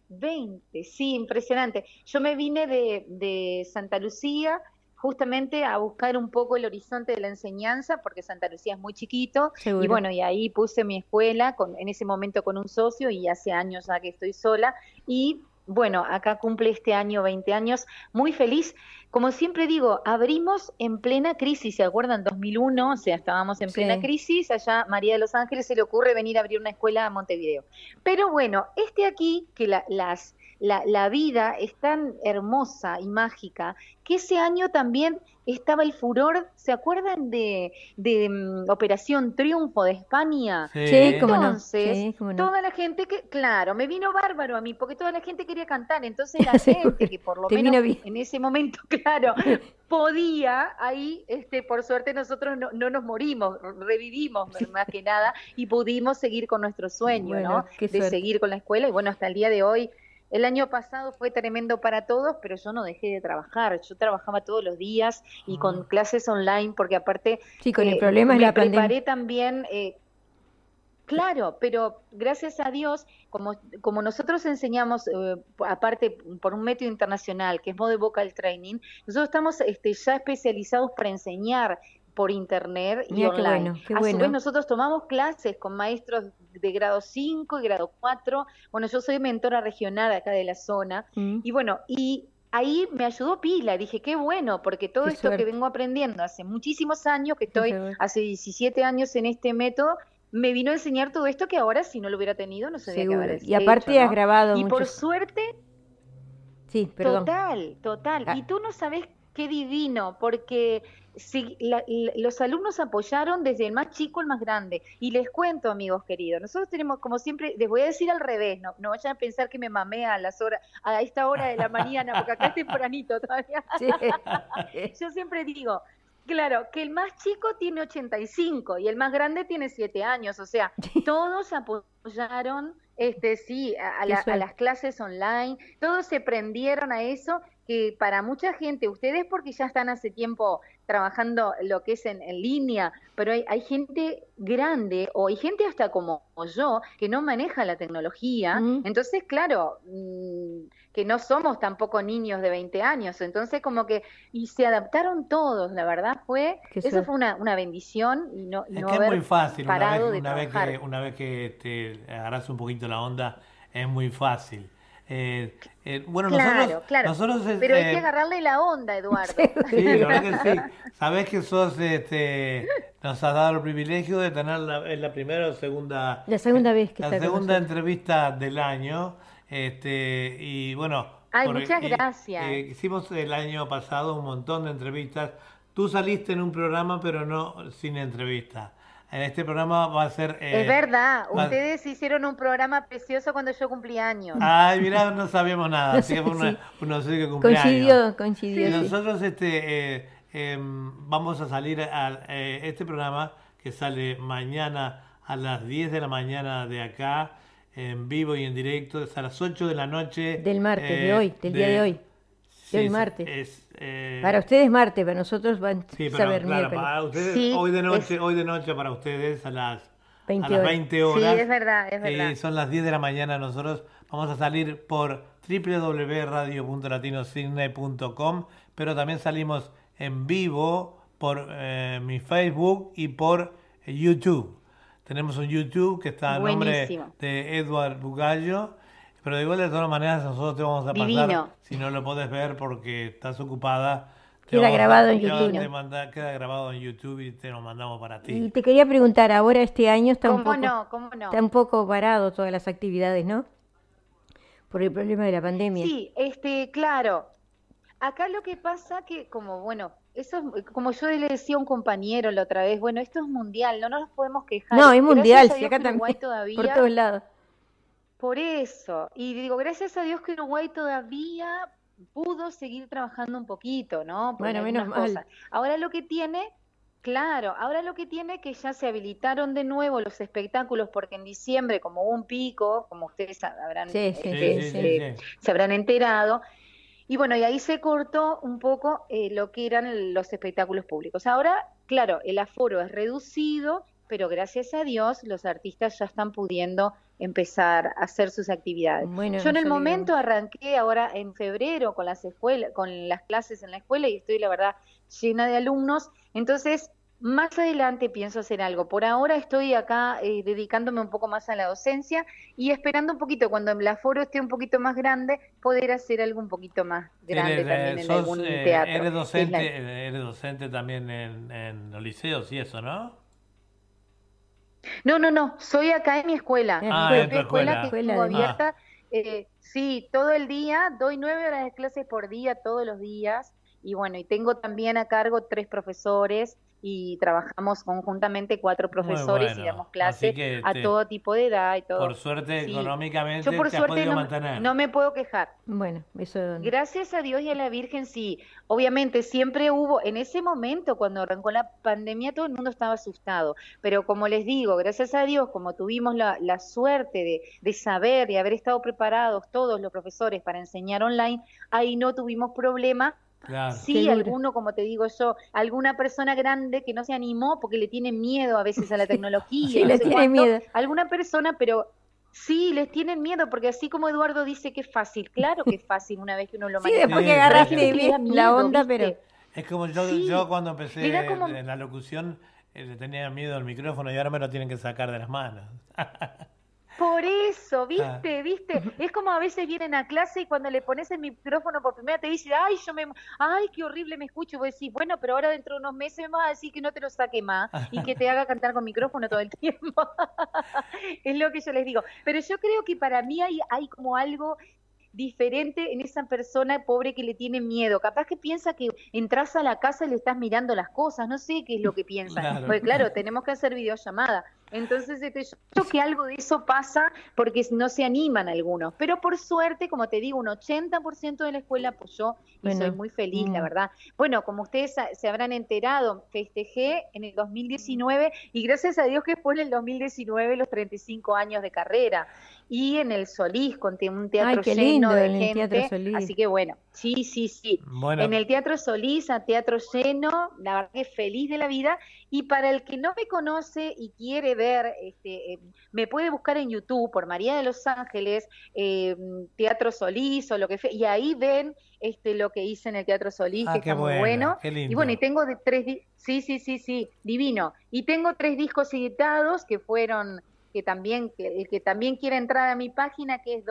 20, sí, impresionante. Yo me vine de, de Santa Lucía justamente a buscar un poco el horizonte de la enseñanza, porque Santa Lucía es muy chiquito, y bueno, y ahí puse mi escuela, con, en ese momento con un socio, y hace años ya que estoy sola, y bueno, acá cumple este año 20 años, muy feliz. Como siempre digo, abrimos en plena crisis, ¿se acuerdan? 2001, o sea, estábamos en plena crisis, allá María de los Ángeles se le ocurre venir a abrir una escuela a Montevideo. Pero bueno, este aquí, que las la, la vida es tan hermosa y mágica que ese año también estaba el furor, ¿se acuerdan de, de mm, Operación Triunfo de España? Sí, como entonces, toda la gente que, claro, me vino bárbaro a mí, porque toda la gente quería cantar, entonces la gente que por lo menos en ese momento, claro, podía, ahí, este, por suerte nosotros no, no nos morimos, revivimos más que nada y pudimos seguir con nuestro sueño, ¿no? De seguir con la escuela y bueno, hasta el día de hoy el año pasado fue tremendo para todos, pero yo no dejé de trabajar. Yo trabajaba todos los días y con ah. clases online, porque aparte. Sí, con el eh, problema es la preparé también. Eh, claro, pero gracias a Dios, como, como nosotros enseñamos, eh, aparte por un método internacional que es Mode Vocal Training, nosotros estamos este, ya especializados para enseñar por internet y online. a su vez nosotros tomamos clases con maestros de grado 5 y grado 4. Bueno, yo soy mentora regional acá de la zona mm. y bueno, y ahí me ayudó pila, dije, qué bueno, porque todo esto que vengo aprendiendo hace muchísimos años, que estoy hace 17 años en este método, me vino a enseñar todo esto que ahora si no lo hubiera tenido no sabía qué haber Y aparte has grabado Y por suerte Sí, perdón. Total, total. Ah. Y tú no sabes qué divino, porque si los alumnos apoyaron desde el más chico al más grande. Y les cuento, amigos queridos, nosotros tenemos, como siempre, les voy a decir al revés, no, no vayan a pensar que me mamé a las horas, a esta hora de la mañana, porque acá es tempranito todavía. Yo siempre digo, Claro, que el más chico tiene 85 y el más grande tiene 7 años, o sea, todos apoyaron, este, sí, a, a, las clases online, todos se prendieron a eso, que para mucha gente, ustedes porque ya están hace tiempo trabajando lo que es en, línea, pero hay, hay, gente grande o hay gente hasta como yo que no maneja la tecnología. Entonces, claro, mm, que no somos tampoco niños de 20 años. Entonces, como que, y se adaptaron todos, la verdad fue, eso fue una, una bendición y no, es que es muy fácil, una vez, una vez, que, una vez que te agarras un poquito la onda, es muy fácil. Eh, eh, bueno, nosotros, nosotros pero hay que eh, agarrarle la onda, Eduardo. Sí, la verdad que sí. Sabés que sos, este, nos has dado el privilegio de tener la, la primera o segunda, la segunda vez que la segunda entrevista del año, este, y bueno. Ay, muchas gracias. hicimos el año pasado un montón de entrevistas. Tú saliste en un programa, pero no sin entrevista en este programa va a ser... Eh, es verdad, ustedes hicieron un programa precioso cuando yo cumplí años. Ay, mira, no sabíamos nada, así que fue una, que Coincidió, coincidió. Y nosotros este, eh, em, vamos a salir a eh, este programa que sale mañana a las 10 de la mañana de acá, en vivo y en directo, es a las 8 de la noche. Del martes, de hoy, del día de hoy. Sí, martes. Eh, para ustedes martes, para nosotros van sí, a saber claro, Para ustedes, hoy de noche, hoy de noche para ustedes a las 20 a las 20 horas. Sí, es verdad, es verdad. son las 10 de la mañana. Nosotros vamos a salir por www.radio.latinosidney.com, pero también salimos en vivo por eh, mi Facebook y por YouTube. Tenemos un YouTube que está a nombre de Edward Bugallo pero de igual de todas maneras nosotros te vamos a pasar, si no lo puedes ver porque estás ocupada. Queda grabado en YouTube. queda grabado en YouTube y te lo mandamos para ti. Y te quería preguntar, ahora este año está un poco, no? ¿Cómo no? Está un poco parado todas las actividades, ¿no? Por el problema de la pandemia. Sí, este, claro. Acá lo que pasa que, como bueno, eso como yo le decía a un compañero la otra vez, bueno, esto es mundial, no nos podemos quejar. No, es mundial, si acá también, por todos lados. Por eso, y digo, gracias a Dios que Uruguay todavía pudo seguir trabajando un poquito, ¿no? bueno, menos mal. Ahora lo que tiene, claro, ahora lo que tiene que ya se habilitaron de nuevo los espectáculos porque en diciembre, como hubo un pico, como ustedes habrán, este, se habrán enterado, y bueno, y ahí se cortó un poco eh, lo que eran los espectáculos públicos. Ahora, claro, el aforo es reducido, pero gracias a Dios los artistas ya están pudiendo empezar a hacer sus actividades. Yo en el momento arranqué ahora en febrero con las escuelas, con las clases en la escuela y estoy la verdad llena de alumnos, entonces más adelante pienso hacer algo. Por ahora estoy acá eh, dedicándome un poco más a la docencia y esperando un poquito, cuando el aforo esté un poquito más grande, poder hacer algo un poquito más grande también en algún eh, teatro. Eres docente, eres docente también en, en los liceos y eso, ¿no? No, no, no, soy acá en mi escuela. Ah, escuela que estuvo abierta Eh, sí, todo el día, doy nueve horas de clases por día, todos los días. Y bueno, y tengo también a cargo tres profesores y trabajamos conjuntamente cuatro profesores y damos clases a todo tipo de edad y todo. Por suerte, económicamente, Yo por suerte no, mantener. no me puedo quejar. Bueno, eso... Gracias a Dios y a la Virgen, sí. Obviamente, siempre hubo, en ese momento, cuando arrancó la pandemia, todo el mundo estaba asustado. Pero como les digo, gracias a Dios, como tuvimos la, la suerte de, de saber y haber estado preparados todos los profesores para enseñar online, ahí no tuvimos problema Sí, alguno, como te digo yo, alguna persona grande que no se animó porque le tiene miedo a veces a la tecnología. sí, le tiene miedo. Alguna persona, pero sí, les tienen miedo porque así como Eduardo dice que es fácil, claro que es fácil una vez que uno lo maneja. Sí, después que agarraste la onda, pero... Es como yo, yo cuando empecé en la locución eh, le tenía miedo al micrófono y ahora me lo tienen que sacar de las manos. Por eso, ah. viste, viste, es como a veces vienen a clase y cuando le pones el micrófono por primera te dicen, ay, yo me, ay, qué horrible me escucho, vos decís, bueno, pero ahora dentro de unos meses me vas a decir que no te lo saque más y que te haga cantar con micrófono todo el tiempo. es lo que yo les digo. Pero yo creo que para mí hay, hay como algo diferente en esa persona pobre que le tiene miedo. Capaz que piensa que entras a la casa y le estás mirando las cosas, no sé qué es lo que piensa. Porque claro, tenemos que hacer videollamada. Entonces, este, yo creo que algo de eso pasa porque no se animan algunos. Pero por suerte, como te digo, un 80% de la escuela apoyó y soy muy feliz, la mm. verdad. Bueno, como ustedes se habrán enterado, festejé en el 2019 y gracias a Dios que fue en el 2019 los 35 años de carrera y en el Solís, con un teatro lleno de gente. Así que bueno, sí, sí, sí. En el Teatro Solís, a teatro lleno, la verdad que feliz de la vida. Y para el que no me conoce y quiere ver, este, eh, me puede buscar en YouTube por María de los Ángeles, eh, Teatro Solís o lo que fue, y ahí ven este lo que hice en el Teatro Solís, ah, que está muy bueno. Y bueno, y tengo de tres, sí, sí, sí, sí, divino. Y tengo tres discos editados que fueron que también, que, el que también quiera entrar a mi página que es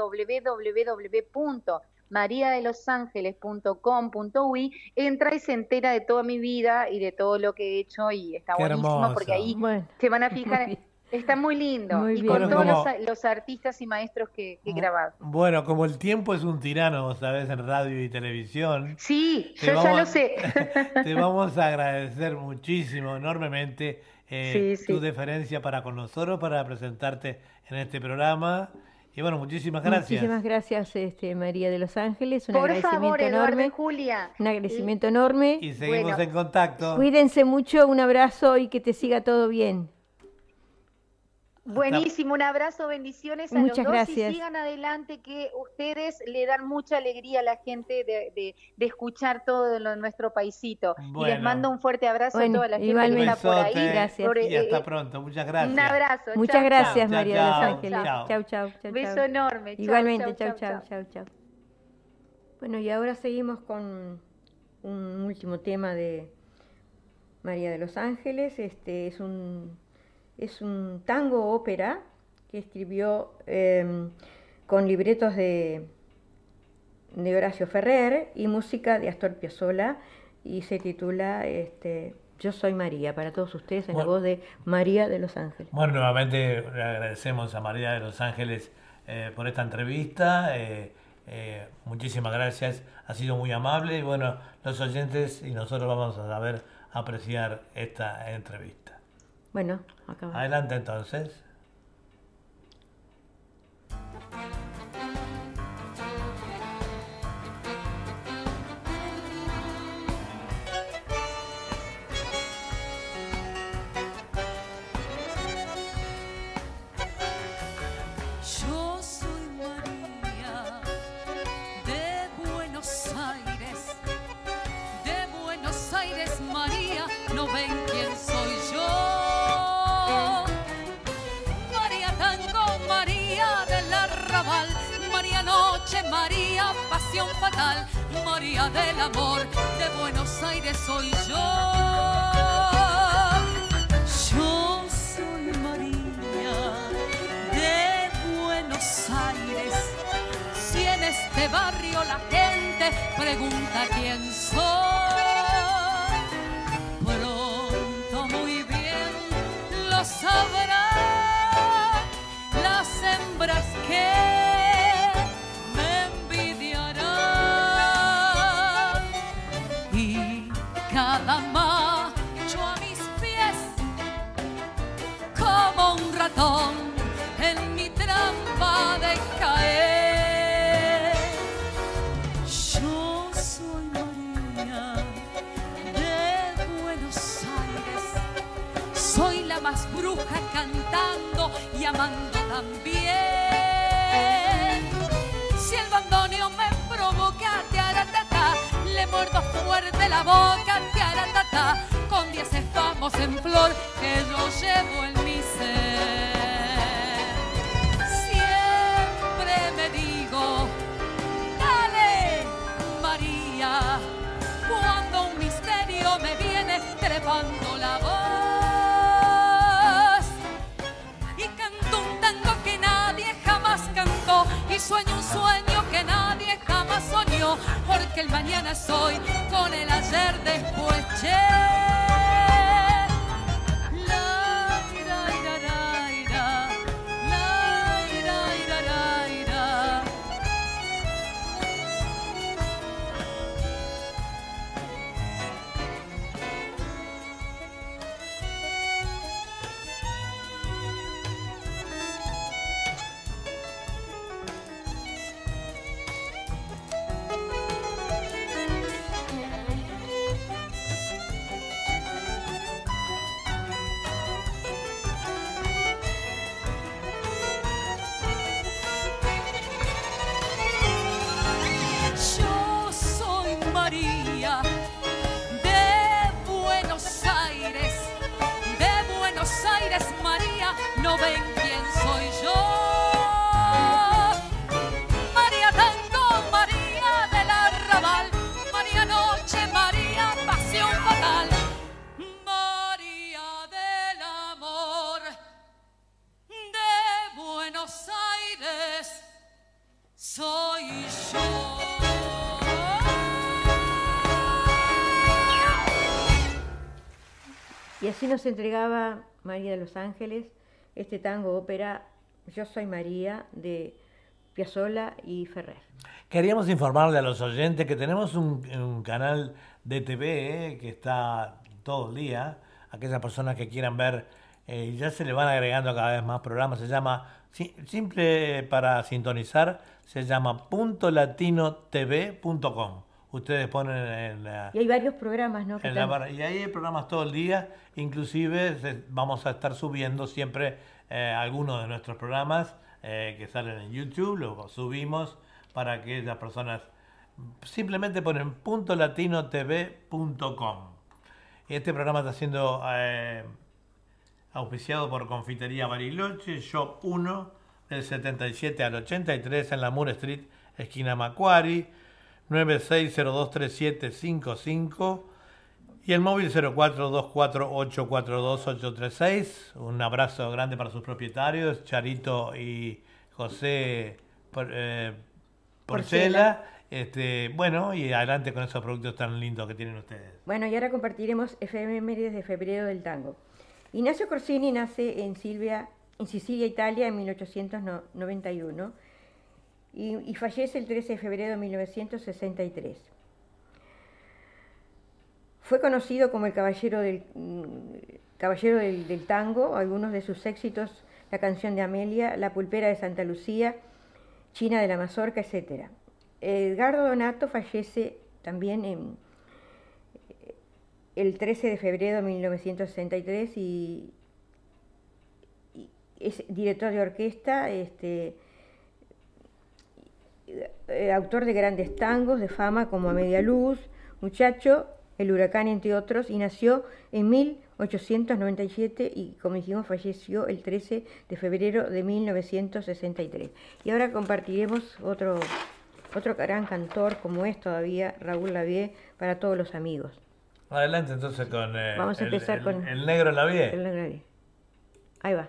www.mariadelosangeles.com.uy, entra y se entera de toda mi vida y de todo lo que he hecho y está buenísimo porque ahí se van a fijar. Está muy lindo. y con todos los, artistas y maestros que, he grabado. Bueno, como el tiempo es un tirano, sabes, en radio y televisión. Sí, yo ya lo sé. te vamos a agradecer muchísimo, enormemente eh, tu deferencia para con nosotros, para presentarte en este programa. Y bueno, muchísimas gracias. Muchísimas gracias, este, María de los Ángeles. Un Por agradecimiento favor, enorme. Julia. Un agradecimiento enorme. Y seguimos en contacto. Cuídense mucho, un abrazo y que te siga todo bien. Buenísimo, un abrazo, bendiciones a Muchas los dos gracias. y sigan adelante que ustedes le dan mucha alegría a la gente de, de, escuchar todo lo, nuestro paisito. Y les mando un fuerte abrazo a toda la gente que está por ahí. Gracias. y hasta eh, pronto, muchas gracias. Un abrazo. Muchas gracias, María de los Ángeles. Chau, chau, chau. Beso enorme. Igualmente, chau, chau, chau, chau. Bueno, y ahora seguimos con un último tema de María de los Ángeles. Este es un es un tango ópera que escribió em, con libretos de, de Horacio Ferrer y música de Astor Piazzolla y se titula este, Yo soy María, para todos ustedes en la voz de María de los Ángeles. Bueno, nuevamente le agradecemos a María de los Ángeles eh, por esta entrevista. Eh, eh, muchísimas gracias, ha sido muy amable y bueno, los oyentes y nosotros vamos a saber apreciar esta entrevista. Bueno, Adelante entonces. María del amor, de Buenos Aires soy yo. Yo soy María de Buenos Aires. Si en este barrio la gente pregunta quién soy, pronto muy bien lo sabrá las hembras que le muerdo fuerte la boca, tiaratata, con diez estamos en flor que yo llevo en mi ser. Siempre me digo, dale, María, cuando un misterio me viene trepando la voz y canto un tango que nadie jamás cantó y sueño un sueño que nadie jamás soñó porque el mañana soy con el ayer después che. De Buenos Aires, de Buenos Aires María, no ven Y así nos entregaba María de los Ángeles este tango ópera Yo soy María de Piazzolla y Ferrer. Queríamos informarle a los oyentes que tenemos un, canal de TV eh, que está todo el día. Aquellas personas que quieran ver, eh, ya se le van agregando cada vez más programas. Se llama, si- simple para sintonizar, se llama puntolatinotv.com. Ustedes ponen en la, Y hay varios programas, ¿no? en la y ahí hay programas todo el día, inclusive se- vamos a estar subiendo siempre eh, algunos de nuestros programas eh, que salen en YouTube, los subimos para que las personas simplemente ponen puntolatinotv.com. Este programa está siendo eh, auspiciado por Confitería Bariloche, Shop 1, del 77 al 83 en la Moore Street, esquina Macquarie, 96023755 y el móvil 0424842836. Un abrazo grande para sus propietarios, Charito y José eh, Porcela. Este, bueno, y adelante con esos productos tan lindos que tienen ustedes. Bueno, y ahora compartiremos efemérides de febrero del tango. Ignacio Corsini nace en, Silvia, en Sicilia, Italia, en 1891 y, fallece el 13 de febrero de 1963. Fue conocido como el caballero del, mm, caballero del, tango, algunos de sus éxitos, la canción de Amelia, la pulpera de Santa Lucía, China de la Mazorca, etc. Edgardo Donato fallece también en, el 13 de febrero de 1963 y, y es director de orquesta, este, eh, autor de grandes tangos de fama como A Media Luz, Muchacho, El Huracán, entre otros, y nació en 1897 y, como dijimos, falleció el 13 de febrero de 1963. Y ahora compartiremos otro, otro gran cantor como es todavía Raúl Lavie para todos los amigos. Adelante entonces con eh, Vamos a el- empezar el, con- el negro El Lavie. Ahí va.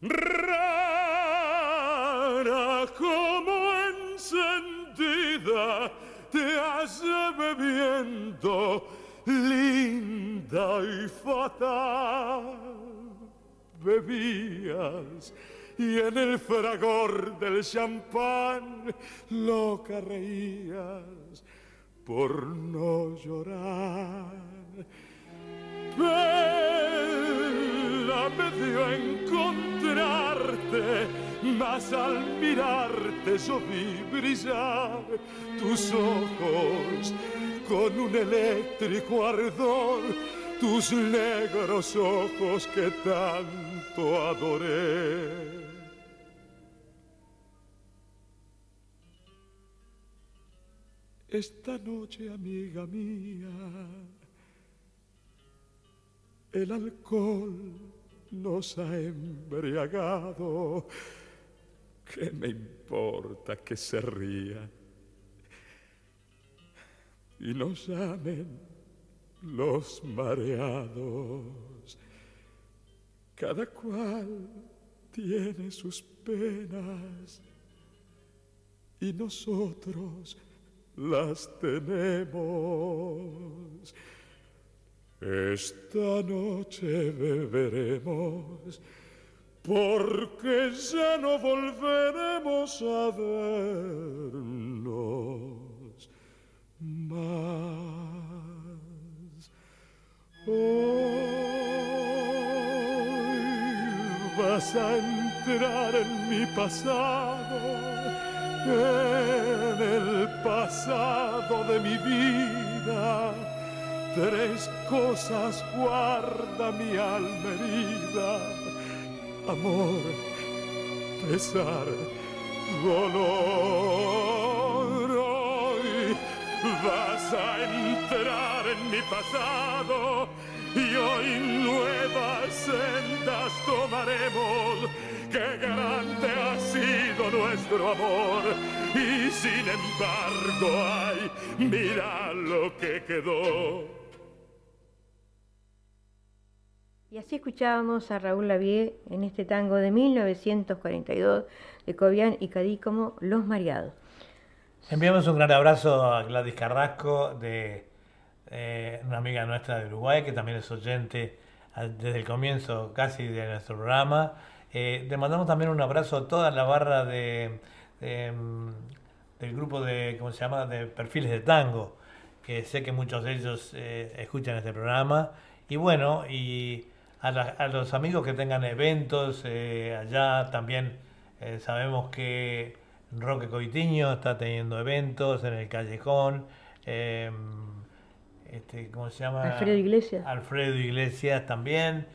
Rara como encendida te hace bebiendo, linda y fatal. Bebías y en el fragor del champán loca reías por no llorar. Vida me dio encontrarte, mas al mirarte yo vi brillar tus ojos con un eléctrico ardor, tus negros ojos que tanto adoré. Esta noche, amiga mía, el alcohol nos ha embriagado. ¿Qué me importa que se ría? Y nos llamen los mareados. Cada cual tiene sus penas y nosotros las tenemos. Esta noche beberemos porque ya no volveremos a vernos más. Hoy vas a entrar en mi pasado en el pasado de mi vida. Tres cosas guarda mi alma herida. Amor, pesar, dolor. Hoy vas a entrar en mi pasado y hoy nuevas sendas tomaremos. Qué grande ha sido nuestro amor y sin embargo, ay, mira lo que quedó. Y así escuchábamos a Raúl Lavie en este tango de 1942 de Cobian y Cadícomo, Los Mareados. Enviamos un gran abrazo a Gladys Carrasco de eh, una amiga nuestra de Uruguay, que también es oyente desde el comienzo casi de nuestro programa. Eh, le mandamos también un abrazo a toda la barra de, mm, del grupo de, ¿cómo se llama?, de perfiles de tango, que sé que muchos de ellos eh, escuchan este programa. Y bueno, y a, los amigos que tengan eventos allá también sabemos que Roque Coitiño está teniendo eventos en el Callejón. Em, este, ¿cómo se llama? Alfredo Iglesias. Alfredo Iglesias también,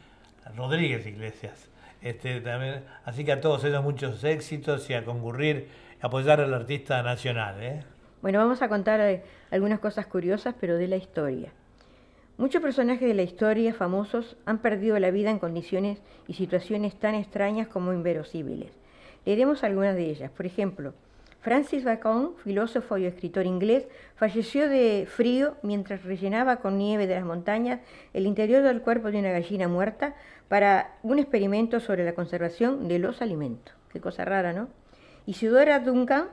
Rodríguez Iglesias. Este, también, así que a todos ellos muchos éxitos y a concurrir, a apoyar al artista nacional. ¿eh? Bueno, vamos a contar eh, algunas cosas curiosas, pero de la historia. Muchos personajes de la historia famosos han perdido la vida en condiciones y situaciones tan extrañas como inverosímiles. Leeremos algunas de ellas. Por ejemplo, Francis Bacon, filósofo y escritor inglés, falleció de frío mientras rellenaba con nieve de las montañas el interior del cuerpo de una gallina muerta para un experimento sobre la conservación de los alimentos. Qué cosa rara, ¿no? Isidora Duncan,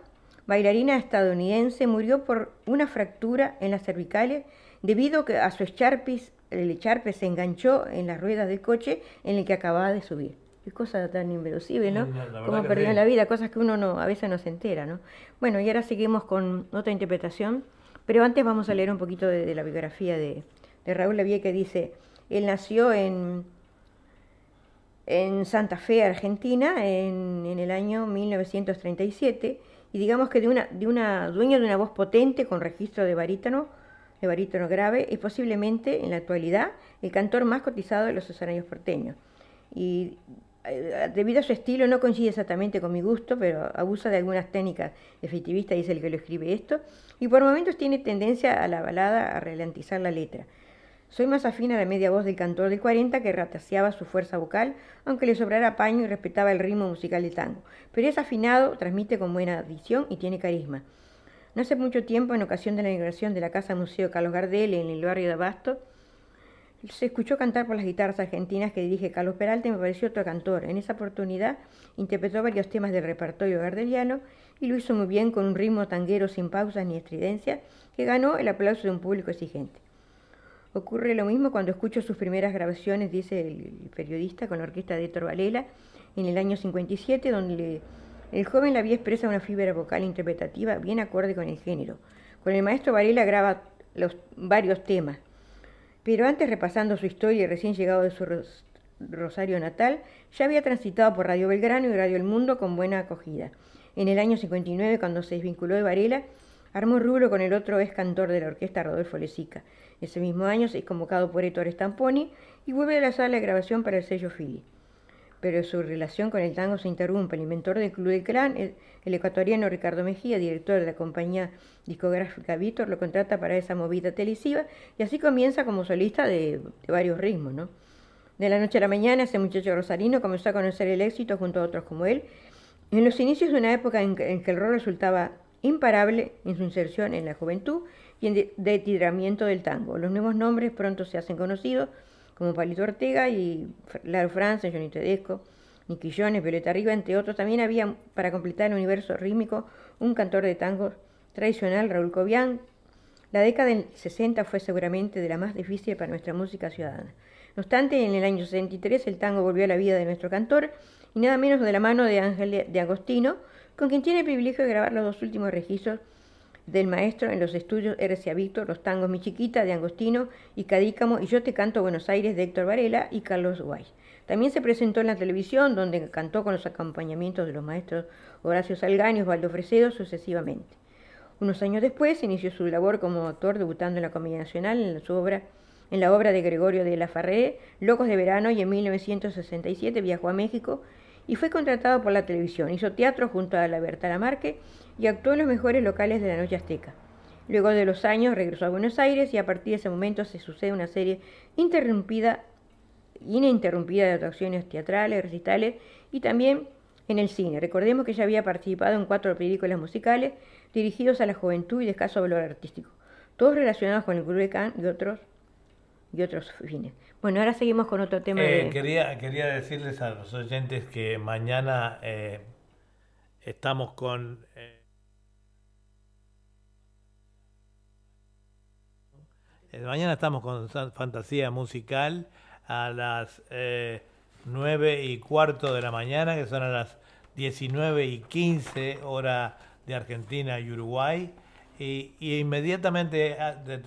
bailarina estadounidense, murió por una fractura en las cervicales debido a su echarpis, el echarpe se enganchó en las ruedas del coche en el que acababa de subir. Qué cosa tan inverosímil, ¿no? Cómo perdieron la vida, cosas que uno no, a veces no se entera, ¿no? Bueno, y ahora seguimos con otra interpretación, pero antes vamos a leer un poquito de, la biografía de, Raúl Lavie que dice, él nació en, en Santa Fe, Argentina, en, en, el año 1937, y digamos que de una, de una dueño de una voz potente con registro de barítono, de barítono grave, es posiblemente en la actualidad el cantor más cotizado de los escenarios porteños. Y eh, debido a su estilo no coincide exactamente con mi gusto, pero abusa de algunas técnicas efectivistas, dice el que lo escribe esto, y por momentos tiene tendencia a la balada, a ralentizar la letra. Soy más afín a la media voz del cantor del 40 que rataseaba su fuerza vocal, aunque le sobrara paño y respetaba el ritmo musical del tango. Pero es afinado, transmite con buena adición y tiene carisma. No hace mucho tiempo, en ocasión de la inauguración de la Casa Museo Carlos Gardel en el barrio de Abasto, se escuchó cantar por las guitarras argentinas que dirige Carlos Peralta y me pareció otro cantor. En esa oportunidad interpretó varios temas del repertorio gardeliano y lo hizo muy bien con un ritmo tanguero sin pausas ni estridencia que ganó el aplauso de un público exigente. Ocurre lo mismo cuando escucho sus primeras grabaciones, dice el periodista, con la orquesta de Héctor en el año 57, donde el joven había expresa una fibra vocal interpretativa bien acorde con el género. Con el maestro Varela graba los varios temas, pero antes, repasando su historia recién llegado de su Rosario natal, ya había transitado por Radio Belgrano y Radio El Mundo con buena acogida. En el año 59, cuando se desvinculó de Varela, armó rubro con el otro ex cantor de la orquesta, Rodolfo Lezica. Ese mismo año se es convocado por Héctor Stamponi y vuelve a la sala de grabación para el sello Philly pero su relación con el tango se interrumpe. El inventor del Club del Clan, el, ecuatoriano Ricardo Mejía, director de la compañía discográfica Víctor, lo contrata para esa movida televisiva y así comienza como solista de, varios ritmos. ¿no? De la noche a la mañana, ese muchacho rosarino comenzó a conocer el éxito junto a otros como él. En los inicios de una época en que, el rol resultaba imparable en su inserción en la juventud y en de, tiramiento del tango. Los nuevos nombres pronto se hacen conocidos como Palito Ortega y Laro France, Johnny Tedesco, Nicky Jones, Violeta Arriba, entre otros. También había, para completar el universo rítmico, un cantor de tango tradicional, Raúl Cobian. La década del 60 fue seguramente de la más difícil para nuestra música ciudadana. No obstante, en el año 63 el tango volvió a la vida de nuestro cantor, y nada menos de la mano de Ángel de Agostino, con quien tiene el privilegio de grabar los dos últimos registros del maestro en los estudios RCA Víctor, los tangos Mi Chiquita de Angostino y Cadícamo y Yo Te Canto Buenos Aires de Héctor Varela y Carlos Guay. También se presentó en la televisión, donde cantó con los acompañamientos de los maestros Horacio Salgaño y Osvaldo Fresedo sucesivamente. Unos años después inició su labor como actor, debutando en la Comedia Nacional en su obra en la obra de Gregorio de la Farré, Locos de Verano, y en 1967 viajó a México y fue contratado por la televisión. Hizo teatro junto a la Berta Lamarque y actuó en los mejores locales de la noche azteca. Luego de los años regresó a Buenos Aires y a partir de ese momento se sucede una serie interrumpida, ininterrumpida de atracciones teatrales, recitales y también en el cine. Recordemos que ya había participado en cuatro películas musicales dirigidos a la juventud y de escaso valor artístico, todos relacionados con el Club de Cannes y otros, y otros fines. Bueno, ahora seguimos con otro tema. Eh, quería, quería decirles a los oyentes que mañana eh, estamos con... Eh, mañana estamos con Fantasía Musical a las eh, 9 y cuarto de la mañana, que son a las 19 y 15 hora de Argentina y Uruguay. Y, inmediatamente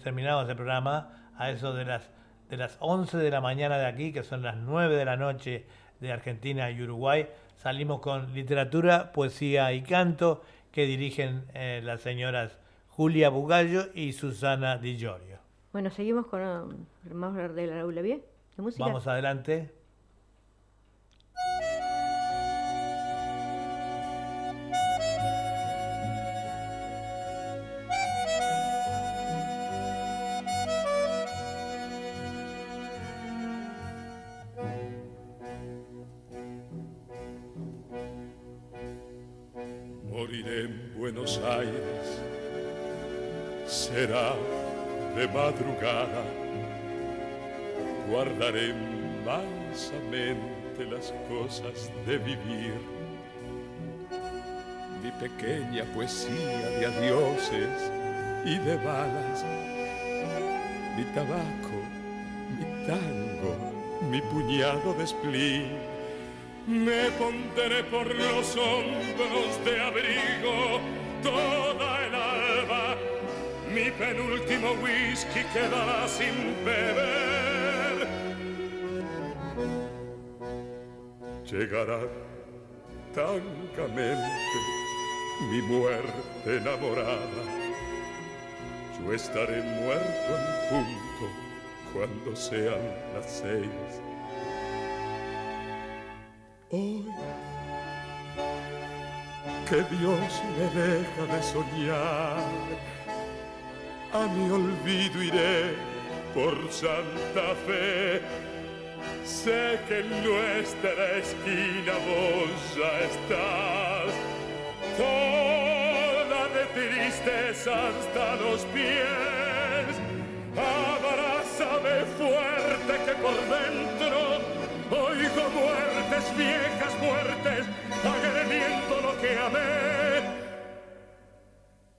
terminado ese programa, a eso de las, de las 11 de la mañana de aquí, que son las 9 de la noche de Argentina y Uruguay, salimos con literatura, poesía y canto que dirigen eh, las señoras Julia Bugallo y Susana Di Giorgio. Bueno, seguimos con um, más de la aula bien, de música. Vamos adelante. De vivir. Mi pequeña poesía de adioses y de balas, mi tabaco, mi tango, mi puñado de spleen. Me pondré por los hombros de abrigo toda el alba mi penúltimo whisky quedará sin beber. Llegará tancamente mi muerte enamorada. Yo estaré muerto en punto cuando sean las seis. Hoy que Dios me deja de soñar a mi olvido iré por Santa Fe. Sé que en nuestra esquina vos ya estás, toda de tristeza hasta los pies. Abrázame fuerte que por dentro oigo muertes, viejas muertes, agremiento lo que amé.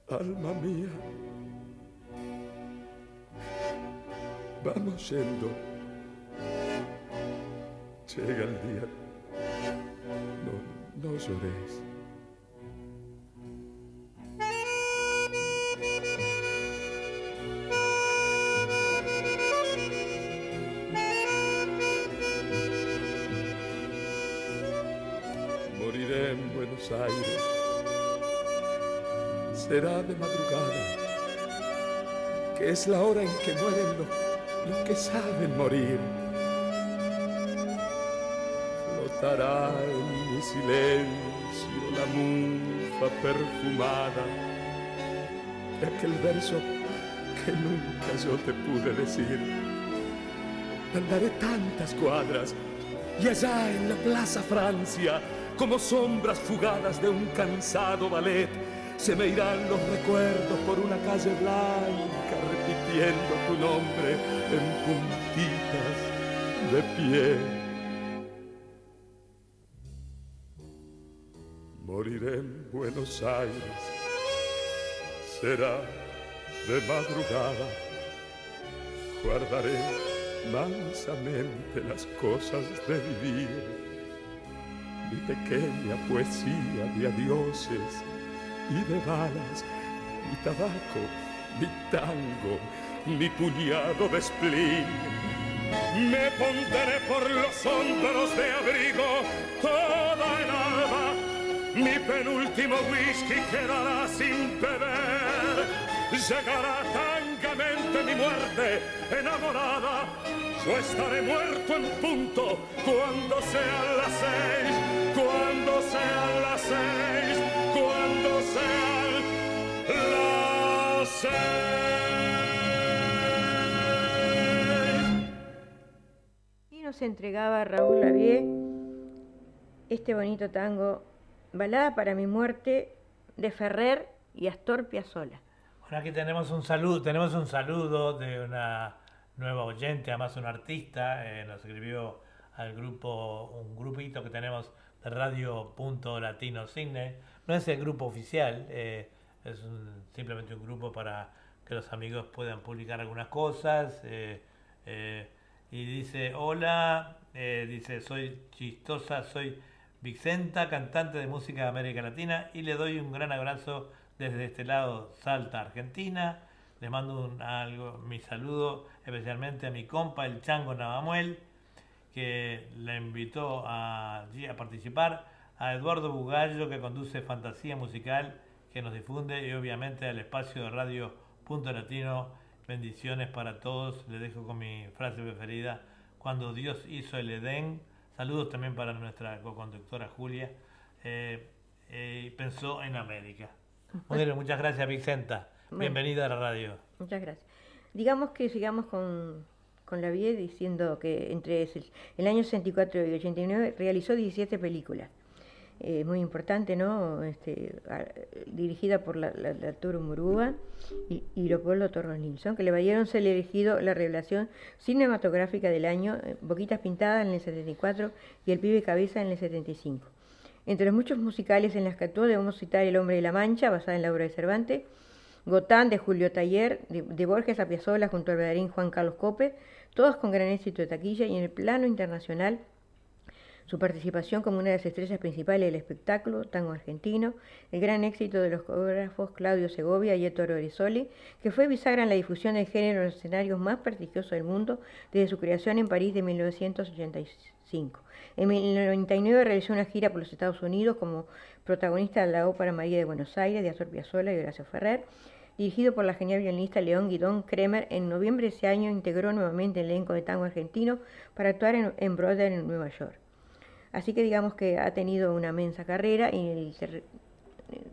Alma mía Vamos yendo. Llega el día. No, no llores. Moriré en Buenos Aires. Será de madrugada, que es la hora en que mueren los, los que saben morir. Flotará en mi silencio la mufa perfumada de aquel verso que nunca yo te pude decir. Andaré tantas cuadras y allá en la Plaza Francia, como sombras fugadas de un cansado ballet, se me irán los recuerdos por una calle blanca repitiendo tu nombre en puntitas de pie. Buenos Aires, será de madrugada, guardaré mansamente las cosas de vivir, mi pequeña poesía de adioses y de balas, mi tabaco, mi tango, mi puñado de spleen. Me pondré por los hombros de abrigo toda el mi penúltimo whisky quedará sin beber. Llegará tangamente mi muerte enamorada, yo estaré muerto en punto cuando sean las seis, cuando sean las seis, cuando sean las seis. Y nos entregaba Raúl Lavie este bonito tango, Balada para mi muerte, de Ferrer y Astor Piazzolla. Bueno, aquí tenemos un saludo, tenemos un saludo de una nueva oyente, además un artista, eh, nos escribió al grupo, un grupito que tenemos de Radio Punto Latino Cine. No es el grupo oficial, eh, es simplemente un grupo para que los amigos puedan publicar algunas cosas. Eh, y dice, hola, dice, soy chistosa, soy Vicenta, cantante de música de América Latina, y le doy un gran abrazo desde este lado, Salta, Argentina. Les mando un, algo, mi saludo especialmente a mi compa, el Chango Navamuel, que le invitó a, a participar, a Eduardo Bugallo, que conduce Fantasía Musical, que nos difunde, y obviamente al espacio de Radio Punto Latino. Bendiciones para todos. Les dejo con mi frase preferida, cuando Dios hizo el Edén. Saludos también para nuestra co-conductora Julia. Eh, eh, pensó en América. Bueno, muchas gracias Vicenta. Bienvenida a la radio. Muchas gracias. Digamos que sigamos con, con la vida diciendo que entre el año 64 y 89 realizó 17 películas. Eh, muy importante, ¿no? Este, dirigida por la, la, Arturo Murúa y, y Leopoldo Torres Nilsson, que le valieron ser elegido la revelación cinematográfica del año, eh, Boquitas Pintadas en el 74 y El Pibe Cabeza en el 75. Entre los muchos musicales en las que actuó debemos citar El hombre de la mancha, basada en la obra de Cervantes, Gotán de Julio Taller, de, Borges a Piazzolla junto al bailarín Juan Carlos Cope, todas con gran éxito de taquilla y en el plano internacional su participación como una de las estrellas principales del espectáculo, tango argentino, el gran éxito de los coreógrafos Claudio Segovia y Ettore Orizoli, que fue bisagra en la difusión del género en los escenarios más prestigiosos del mundo desde su creación en París de 1985. En 1999 realizó una gira por los Estados Unidos como protagonista de la ópera María de Buenos Aires de Astor Piazzolla y Horacio Ferrer. Dirigido por la genial violinista León Guidón Kremer, en noviembre de ese año integró nuevamente el elenco de tango argentino para actuar en, Broadway en Nueva York. Así que digamos que ha tenido una mensa carrera, y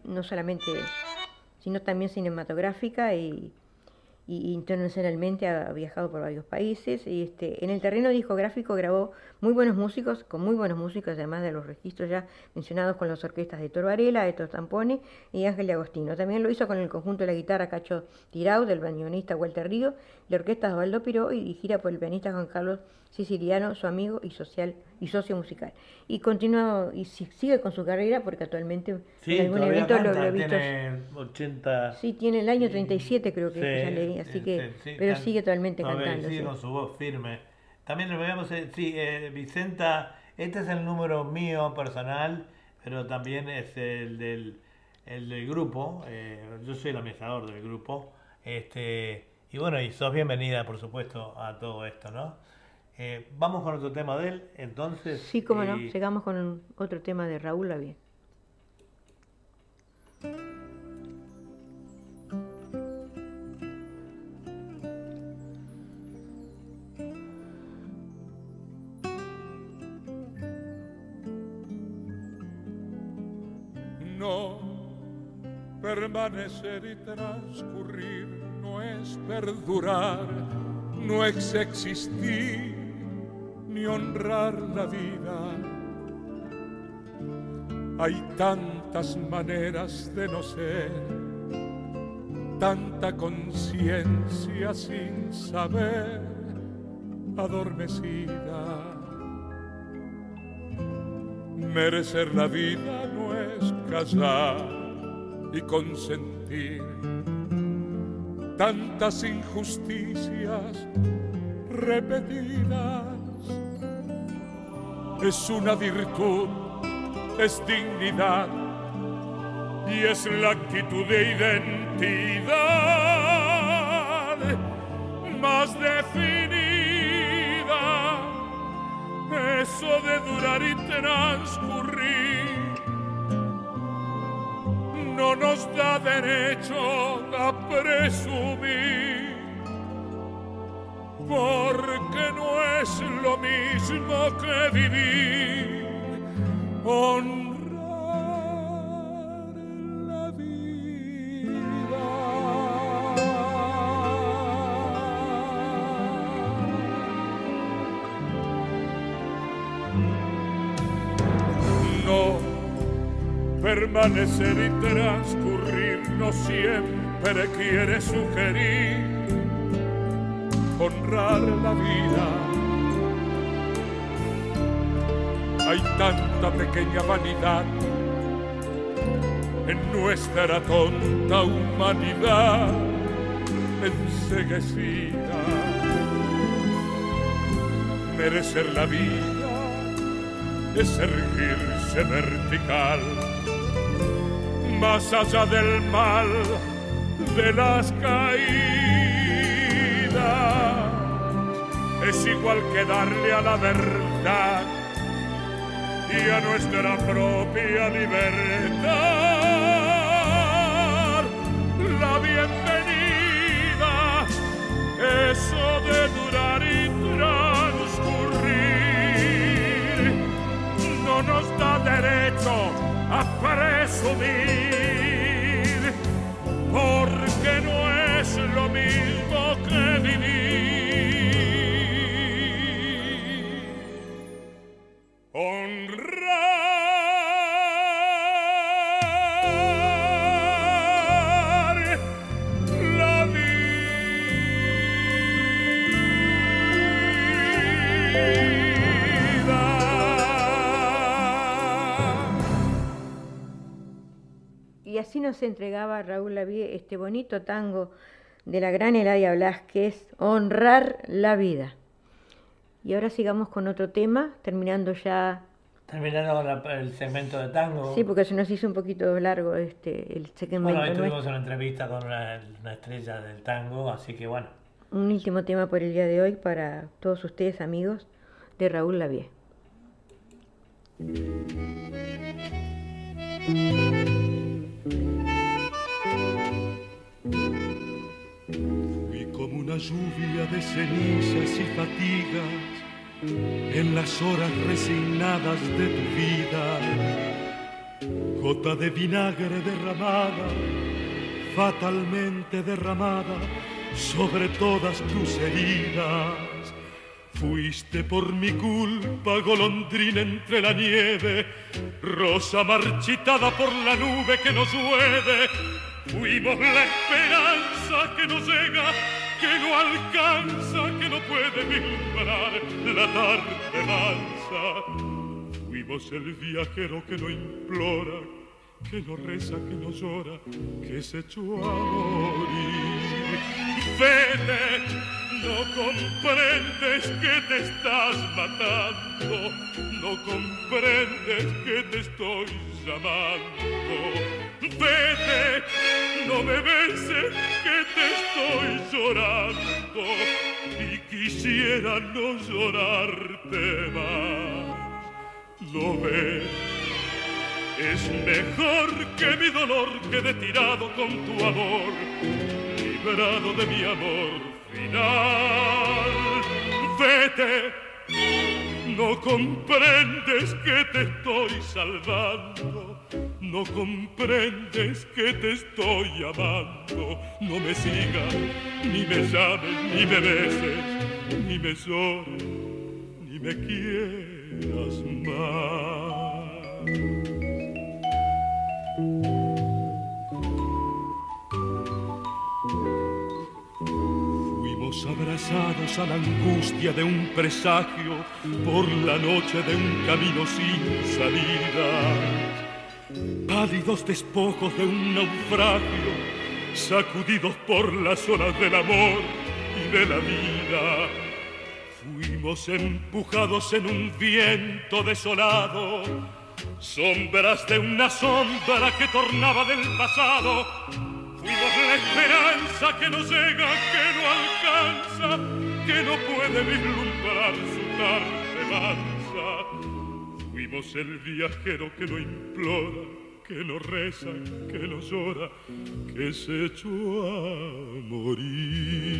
no solamente, sino también cinematográfica y, internacionalmente ha viajado por varios países y este en el terreno discográfico grabó muy buenos músicos con muy buenos músicos además de los registros ya mencionados con las orquestas de Toro Varela, Héctor Tampone y Ángel de Agostino. También lo hizo con el conjunto de la guitarra Cacho Tirau del bandoneonista Walter Río, la orquesta de Osvaldo Piró y gira por el pianista Juan Carlos Siciliano, su amigo y social y socio musical. Y continúa y sigue con su carrera porque actualmente en algún evento lo, he visto. Tiene 80. Sí, tiene el año 37 creo que ya leí, así que pero sigue totalmente cantando. Sigue con su voz firme. También lo veamos, eh, sí, eh, Vicenta, este es el número mío personal, pero también es el del, el del grupo. Eh, yo soy el administrador del grupo. Este, y bueno, y sos bienvenida, por supuesto, a todo esto, ¿no? Eh, vamos con otro tema de él, entonces. Sí, cómo no, eh, llegamos con otro tema de Raúl Lavie. No permanecer y transcurrir no es perdurar, no es existir honrar la vida. Hay tantas maneras de no ser, tanta conciencia sin saber, adormecida. Merecer la vida no es casar y consentir tantas injusticias repetidas. Es una virtud, es dignidad y es la actitud de identidad más definida. Eso de durar y transcurrir no nos da derecho a presumir, porque no lo mismo que vivir, honrar la vida. No Permanecer y transcurrir no siempre quiere sugerir honrar la vida. Hay tanta pequeña vanidad en nuestra tonta humanidad enseguecida. Merecer la vida es erguirse vertical más allá del mal de las caídas. Es igual que darle a la verdad y a nuestra propia libertad la bienvenida. Eso de durar y transcurrir no nos da derecho a presumir, porque no es lo mismo que vivir. Así nos entregaba Raúl Lavie este bonito tango de la gran Eladia Blas, que es Honrar la vida. Y ahora sigamos con otro tema, terminando ya. Terminando con la- el segmento de tango. Sí, porque se nos hizo un poquito largo este el segmento. Bueno, hoy tuvimos una entrevista con una, una estrella del tango, así que bueno. Un último tema por el día de hoy para todos ustedes, amigos, de Raúl Lavie. Una lluvia de cenizas y fatigas en las horas resignadas de tu vida. Gota de vinagre derramada, fatalmente derramada sobre todas tus heridas. Fuiste por mi culpa, golondrina entre la nieve, rosa marchitada por la nube que nos llueve. Fuimos la esperanza que no llega, que no alcanza, que no puede vislumbrar la tarde mansa. Fuimos el viajero que no implora, que no reza, que no llora, que se echó a morir. Vete, no comprendes que te estás matando, no comprendes que te estoy llamando. Vete, no me beses que te estoy llorando y quisiera no llorarte más. ¿Lo ves? Es mejor que mi dolor quede tirado con tu amor, librado de mi amor final. Vete, no comprendes que te estoy salvando, No comprendes que te estoy amando. No me sigas, ni me llames, ni me beses, ni me llores, ni me quieras más. abrazados a la angustia de un presagio por la noche de un camino sin salida. Pálidos despojos de un naufragio, sacudidos por las olas del amor y de la vida. Fuimos empujados en un viento desolado, sombras de una sombra que tornaba del pasado Fuimos la esperanza que no llega, que no alcanza, que no puede vislumbrar su tarde mansa. El viajero que no implora, que no reza, que no llora, que se echó a morir.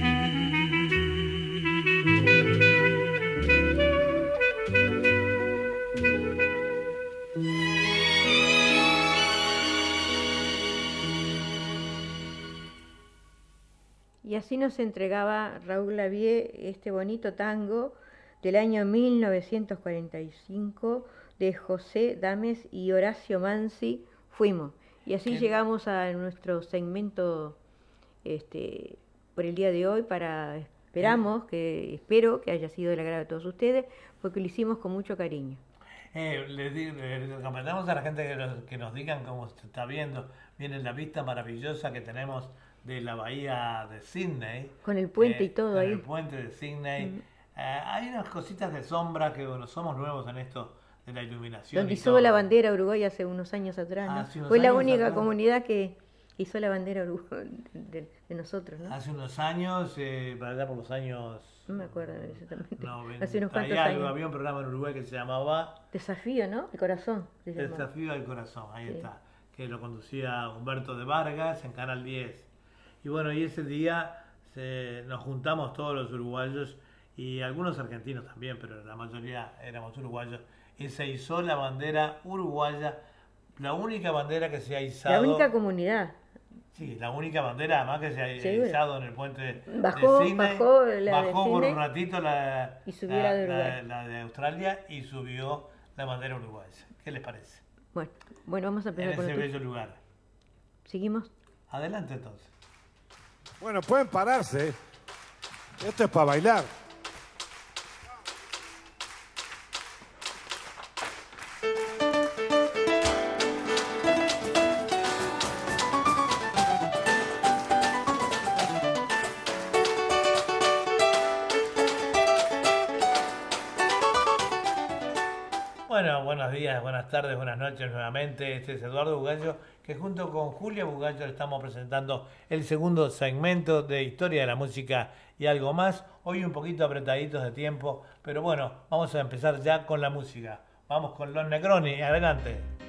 Y así nos entregaba Raúl Lavie este bonito tango del año 1945 de José Dames y Horacio Mansi, Fuimos. Y así llegamos a nuestro segmento este, por el día de hoy para esperamos que espero que haya sido del agrado de todos ustedes porque lo hicimos con mucho cariño. Eh, les, recomendamos a la gente que nos, que nos digan cómo se está viendo. Viene la vista maravillosa que tenemos de la bahía de Sydney. Con el puente y eh, todo con ahí. El puente de Sydney. Mm. Eh, hay unas cositas de sombra que, bueno, somos nuevos en esto de la iluminación. Donde hizo la bandera Uruguay hace unos años atrás. Fue la única comunidad que hizo la bandera de, nosotros, ¿no? Hace unos años, eh, para allá por los años... No me acuerdo exactamente. hace unos cuantos años. Había un programa en Uruguay que se llamaba... Desafío, ¿no? El corazón. Desafío al corazón, ahí está. Que lo conducía Humberto de Vargas en Canal 10. Y bueno, y ese día nos juntamos todos los uruguayos y algunos argentinos también, pero la mayoría éramos uruguayos, y se izó la bandera uruguaya, la única bandera que se ha izado. La única comunidad. Sí, la única bandera además que se ha izado en el puente bajó, de Bajó, la bajó por un ratito la, y subió la, de la, de Australia y subió la bandera uruguaya. ¿Qué les parece? Bueno, bueno vamos a empezar en ese bello lugar. ¿Seguimos? Adelante entonces. Bueno, pueden pararse. Esto es para bailar. Buenas tardes, buenas noches nuevamente. Este es Eduardo Bugallo que junto con Julia Bugallo estamos presentando el segundo segmento de Historia de la Música y algo más. Hoy un poquito apretaditos de tiempo, pero bueno, vamos a empezar ya con la música. Vamos con Los Negroni, adelante.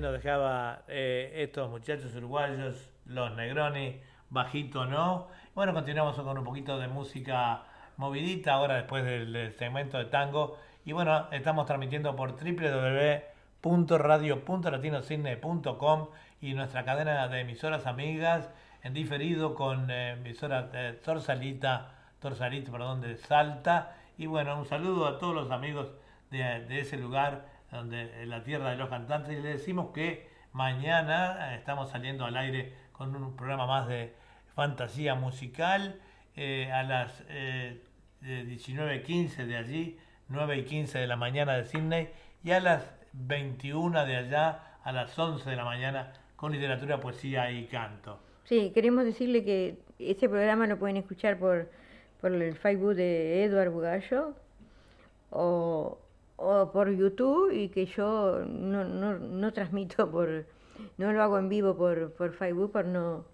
Nos dejaba eh, estos muchachos uruguayos, los Negroni, bajito no. Bueno, continuamos con un poquito de música movidita ahora después del, segmento de tango. Y bueno, estamos transmitiendo por www.radio.latinocine.com y nuestra cadena de emisoras amigas en diferido con eh, emisoras de Torsalita, Torsalita, perdón, de Salta. Y bueno, un saludo a todos los amigos de ese lugar, donde en la tierra de los cantantes. Y les decimos que mañana eh, estamos saliendo al aire con un programa más de fantasía musical eh, a las eh, de 19.15 de allí, 9 y 15 de la mañana de Sydney y a las 21 de allá a las 11 de la mañana con literatura, poesía y canto. Sí, queremos decirle que ese programa lo pueden escuchar por, por el Facebook de Eduard Bugallo o, o por YouTube y que yo no, no, no transmito por, no lo hago en vivo por, por Facebook por no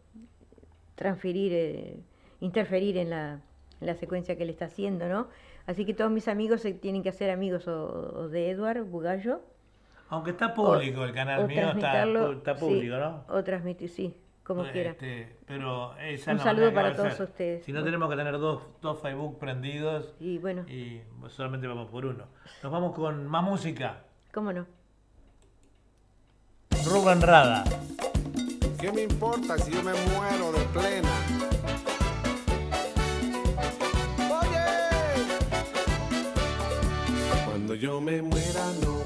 transferir, eh, interferir en la, en la secuencia que él está haciendo, ¿no? Así que todos mis amigos se tienen que hacer amigos o, o de Eduard Bugallo. Aunque está público el canal mío, está, está sí, público, ¿no? O transmitir, sí, como quiera. Este, pero esa Un saludo para todos ustedes. Si no tenemos que tener dos, dos Facebook prendidos Y bueno, y solamente vamos por uno. Nos vamos con más música. ¿cómo no? Rubén Rada. ¿Qué me importa si yo me muero de plena? Cuando yo me muera no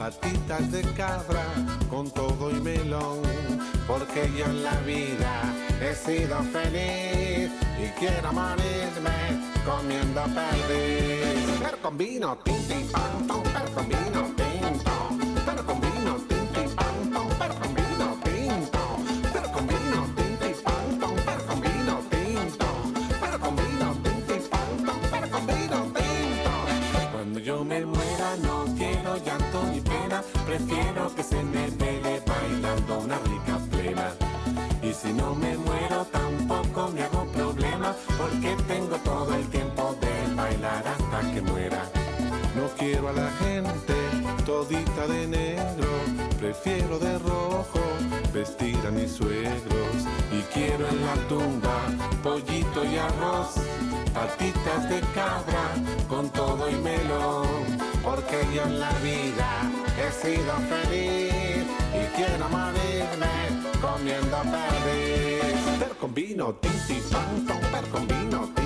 patitas de cabra con todo y melón, porque yo en la vida he sido feliz y quiero morirme comiendo perdiz. Pero con vino, tinti, pan, con vino, si no me muero tampoco me hago problema, porque tengo todo el tiempo de bailar hasta que muera. No quiero a la gente todita de negro, prefiero de rojo vestir a mis suegros. Y quiero en la tumba pollito y arroz, patitas de cabra con todo y melón. Porque yo en la vida he sido feliz con vino, tinti, pan, con vino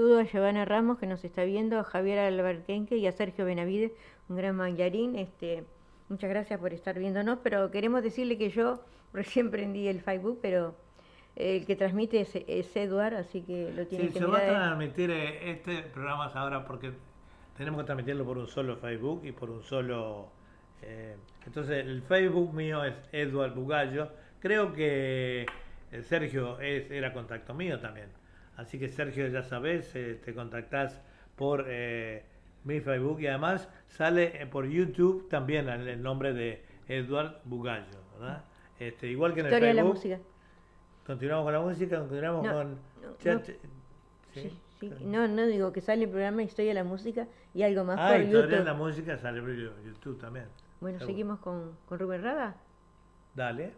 saludo a Giovanna Ramos que nos está viendo, a Javier Alberquenque y a Sergio Benavides, un gran bailarín. Este, muchas gracias por estar viéndonos, pero queremos decirle que yo recién prendí el Facebook, pero el que transmite es, es Eduard, así que lo tiene Sí, que se va a transmitir eh, este programa ahora porque tenemos que transmitirlo por un solo Facebook y por un solo... eh, entonces el Facebook mío es Edward Bugallo. Creo que eh, Sergio es, era contacto mío también. Así que Sergio ya sabes, eh, te contactás por eh, mi Facebook y además sale eh, por YouTube también el, el nombre de Edward Bugallo, ¿verdad? Este, igual que en el Historia de la Facebook. música. Continuamos con la música, continuamos No, con... no, no. ¿sí? No, no digo que sale el programa Historia de la Música y algo más Ah, por historia de YouTube. la música sale por YouTube también. Bueno, Seguro. seguimos con, con Rubén Rada. Dale.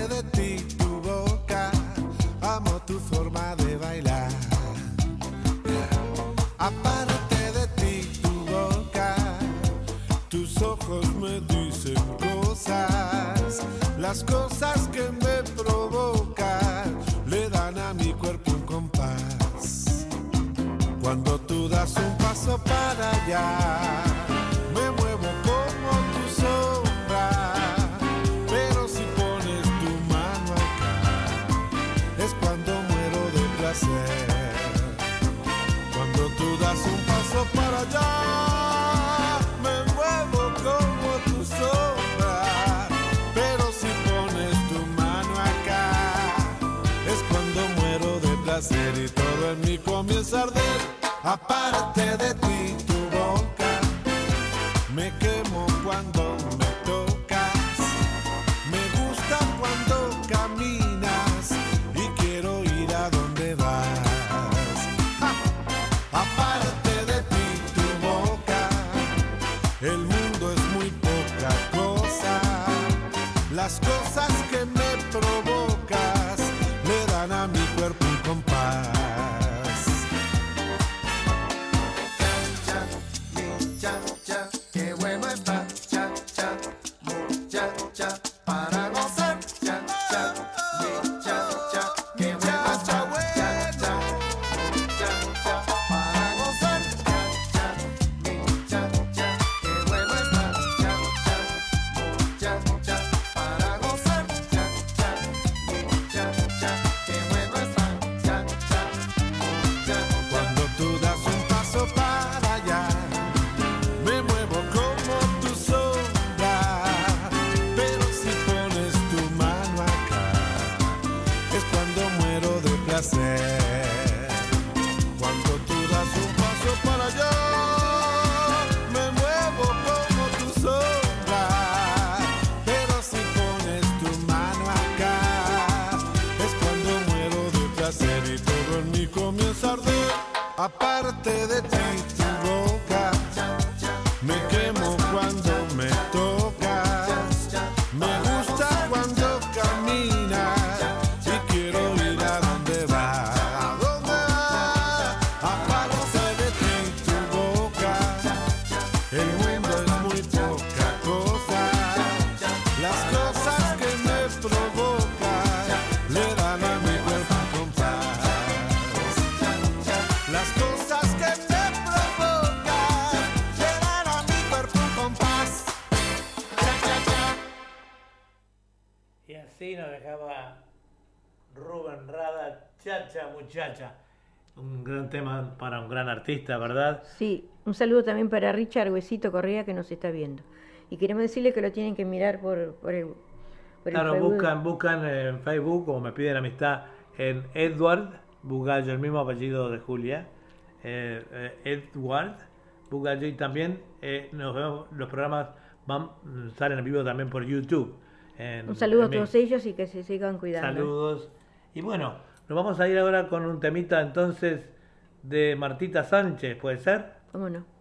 Aparte de ti, tu boca, amo tu forma de bailar. Aparte de ti, tu boca, tus ojos me dicen cosas. Las cosas que me provocan le dan a mi cuerpo un compás. Cuando tú das un paso para allá, comienza a arder. Aparte de ti, artista, ¿verdad? Sí, un saludo también para Richard Huesito Correa que nos está viendo. Y queremos decirle que lo tienen que mirar por, por el, por Claro, buscan, buscan en Facebook, como me piden amistad, en Edward Bugallo, el mismo apellido de Julia. eh, eh, Edward Bugallo y también eh, nos vemos, los programas van, salen en vivo también por YouTube. en- Un saludo a todos ellos y que se sigan cuidando. Saludos. Y bueno, nos vamos a ir ahora con un temita entonces de Martita Sánchez, ¿puede ser? ¿Cómo no?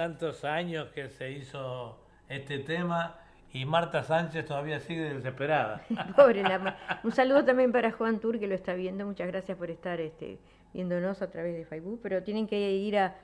Tantos años que se hizo este tema y Marta Sánchez todavía sigue desesperada. Pobre la Un saludo también para Juan Tur que lo está viendo. Muchas gracias por estar este, viéndonos a través de Facebook. Pero tienen que ir a,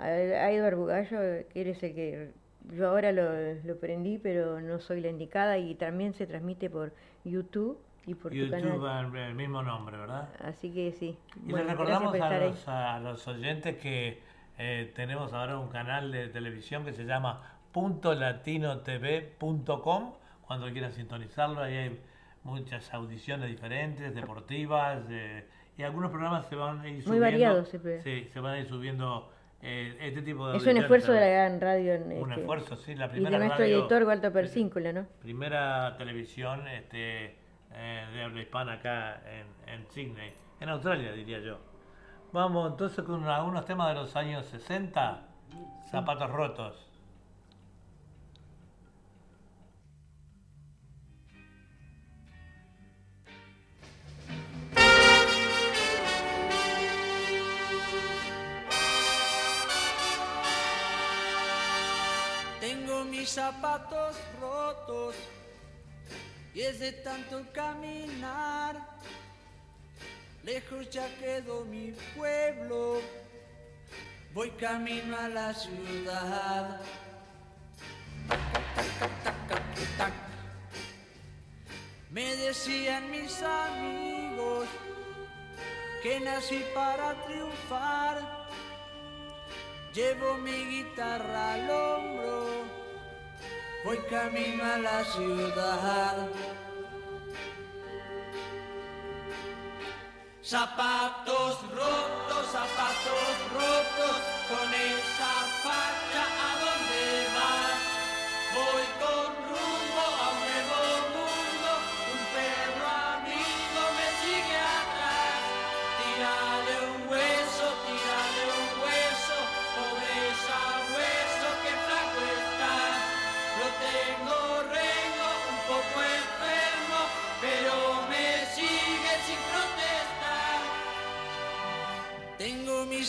a, a Eduard Bugallo, que eres el que yo ahora lo, lo prendí, pero no soy la indicada. Y también se transmite por YouTube y por tu YouTube canal. el, mismo nombre, ¿verdad? Así que sí. Y Bueno, gracias recordamos a los, a los oyentes que eh, tenemos ahora un canal de televisión que se llama puntolatinotv.com. Cuando quieran sintonizarlo, ahí hay muchas audiciones diferentes, deportivas, y algunos programas se van a ir subiendo. Muy variados. Sí, se van a ir subiendo eh, este tipo de Es un esfuerzo de la gran radio. En un este, esfuerzo, sí. La primera y de nuestro editor Walter Persíncula, ¿no? Primera televisión este, eh, de habla hispana acá en, en Sydney, en Australia diría yo. Vamos entonces con algunos temas de los años 60, zapatos rotos. mis zapatos rotos y es de tanto caminar. Lejos ya quedó mi pueblo, voy camino a la ciudad. Me decían mis amigos que nací para triunfar. Llevo mi guitarra al hombro voy camino a la ciudad. Zapatos rotos, zapatos rotos, con esa facha a dónde vas. Voy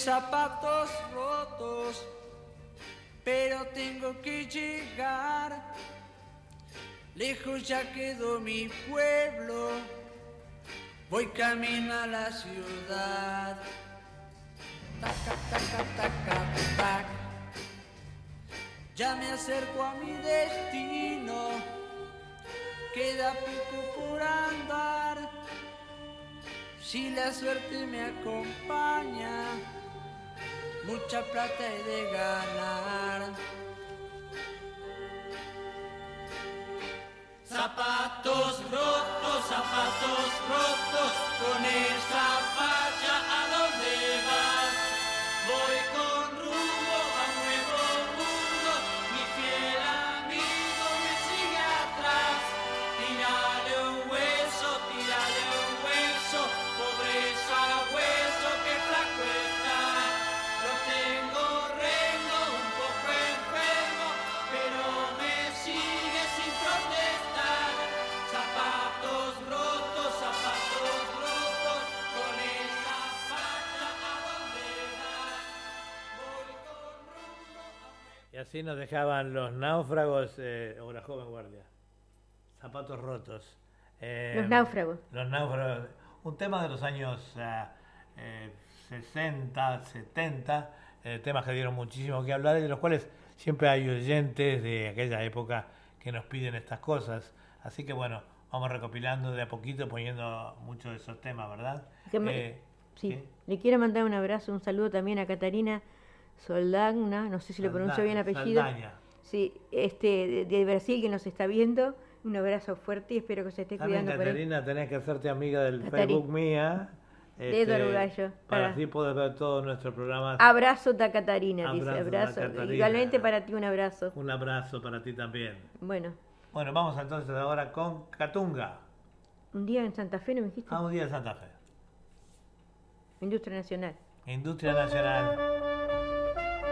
zapatos rotos, pero tengo que llegar. Lejos ya quedó mi pueblo, voy camino a la ciudad. Taca, taca, taca, tac. Ya me acerco a mi destino, queda poco por andar. Si la suerte me acompaña, mucha plata he de ganar. Zapatos rotos, zapatos rotos, con esa facha así nos dejaban los náufragos eh, o la joven guardia. Zapatos rotos. Eh, Los náufragos. Los náufragos. Un tema de los años eh, 60, 70, eh, temas que dieron muchísimo que hablar y de los cuales siempre hay oyentes de aquella época que nos piden estas cosas. Así que bueno, vamos recopilando de a poquito, poniendo muchos de esos temas, ¿verdad? Que Eh, Sí, le quiero mandar un abrazo, un saludo también a Catarina Soldagna, no sé si lo pronuncio bien el apellido. Saldaña. Sí, este, de, de Brasil que nos está viendo. Un abrazo fuerte y espero que se esté También, cuidando por. Caterina, tenés que hacerte amiga del. Facebook mía. De Eduardo Gallo, Para así poder ver todos nuestros programas. Abrazo da Catarina, dice. Abrazo da Abrazo. Catarina. Igualmente para ti un abrazo. Un abrazo para ti también. Bueno, Bueno, vamos entonces ahora con Catunga. un día en Santa Fe, ¿no me dijiste? A un día de Santa Fe. Industria Nacional. Industria Nacional.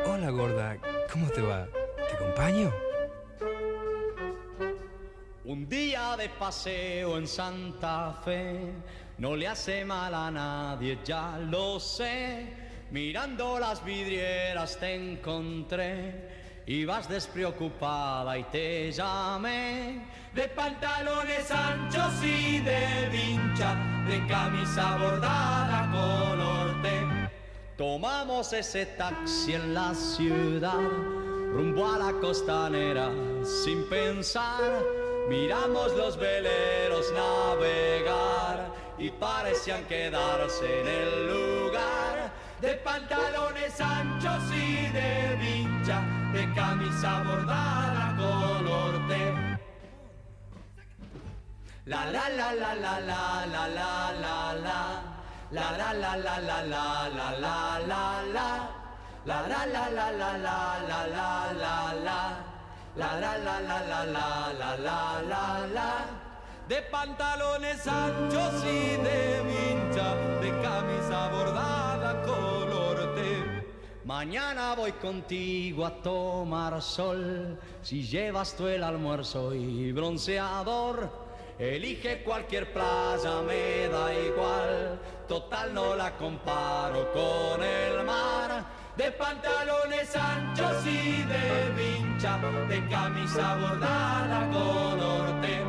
Hola gorda, ¿cómo te va? ¿Te acompaño? Un día de paseo en Santa Fe no le hace mal a nadie, ya lo sé. Mirando las vidrieras te encontré, ibas despreocupada y te llamé. De pantalones anchos y de vincha, de camisa bordada color. Tomamos ese taxi en la ciudad, rumbo a la costanera sin pensar. Miramos los veleros navegar y parecían quedarse en el lugar. De pantalones anchos y de vincha, de camisa bordada color té. La la la la la la la la la la. La la la la la la la la la la. La la la la la la la la la la. La la la la la la la. De pantalones anchos y de vincha, de camisa bordada color té. Mañana voy contigo a tomar sol, si llevas tú el almuerzo y bronceador. Elige cualquier playa, me da igual, total no la comparo con el mar. De pantalones anchos y de vincha, de camisa bordada color té.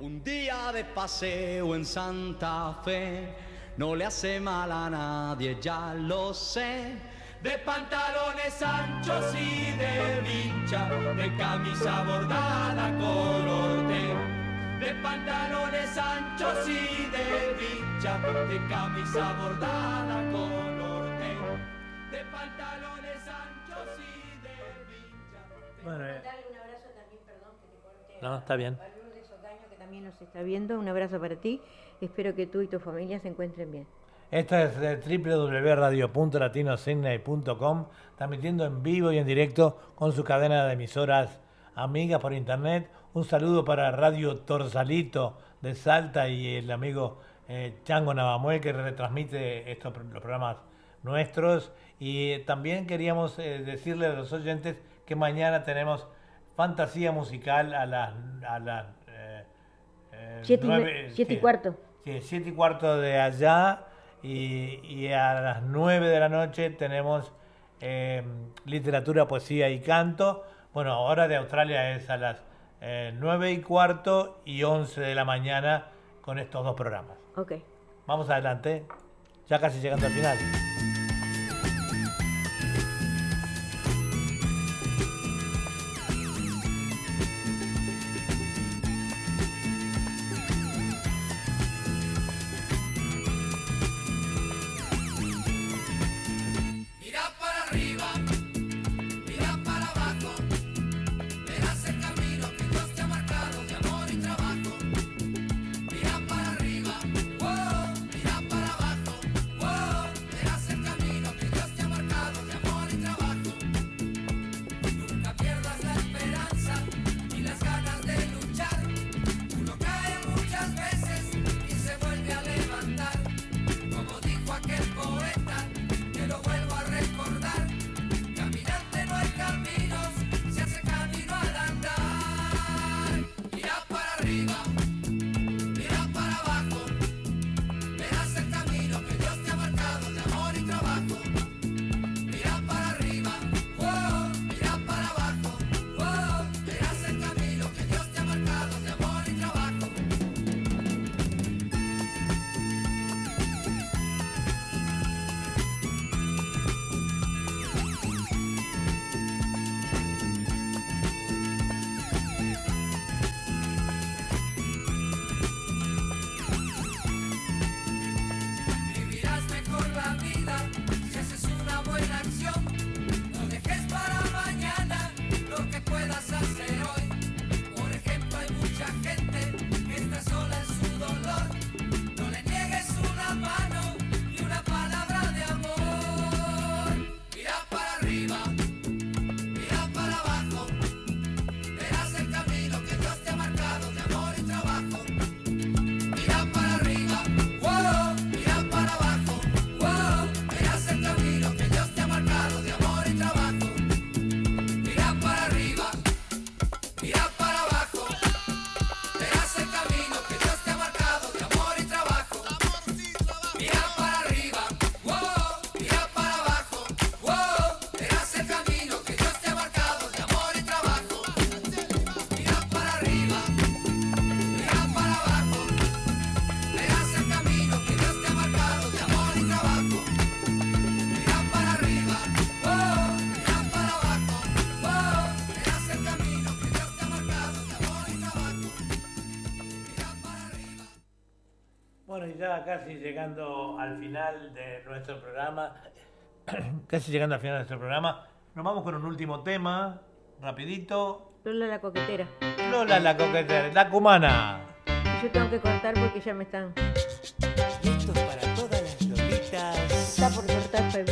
Un día de paseo en Santa Fe no le hace mal a nadie, ya lo sé. De pantalones anchos y de vincha, de camisa bordada color té. De pantalones anchos y de vincha, de camisa bordada color té. De pantalones anchos y de vincha. Bueno, eh, Darle un abrazo también, perdón que te corte. No, está bien. a Lourdes Ocaño, que también nos está viendo. Un abrazo para ti. Espero que tú y tu familia se encuentren bien. Esta es de www.radio.latinosidney.com, transmitiendo en vivo y en directo con su cadena de emisoras amigas por internet. Un saludo para Radio Torsalito de Salta y el amigo eh, Chango Navamuel que retransmite estos los programas nuestros. Y eh, también queríamos eh, decirle a los oyentes que mañana tenemos fantasía musical a las a las eh, Siete y cuarto. Sí, siete y cuarto de allá y, y a las nueve de la noche tenemos literatura, poesía y canto. Bueno, ahora de Australia es a las eh, nueve y cuarto y once de la mañana con estos dos programas. Ok. Vamos adelante, ya casi llegando al final. Casi llegando al final de nuestro programa, casi llegando al final de nuestro programa, nos vamos con un último tema, rapidito. Lola la coquetera. Lola la coquetera, la cumana. Yo tengo que cortar porque ya me están. Esto es para todas las lolitas. Está por cortar Facebook.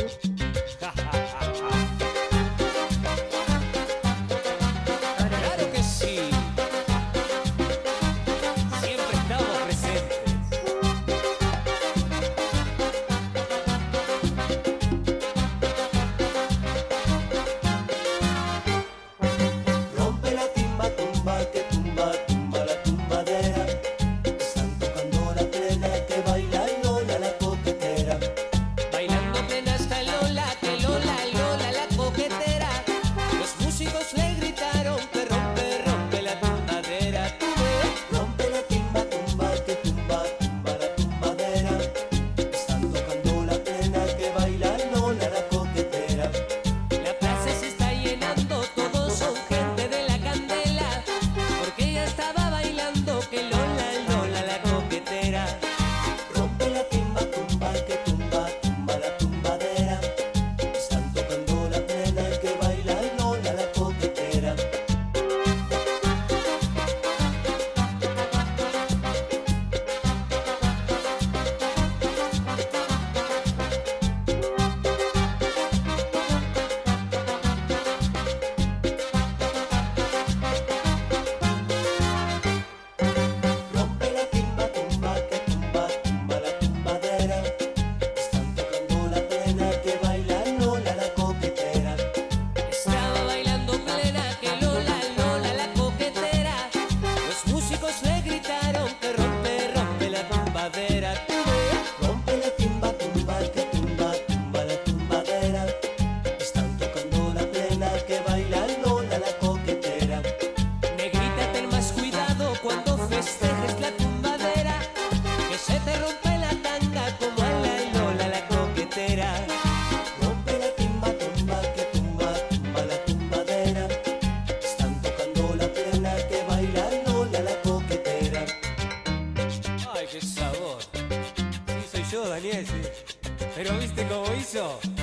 ¿Viste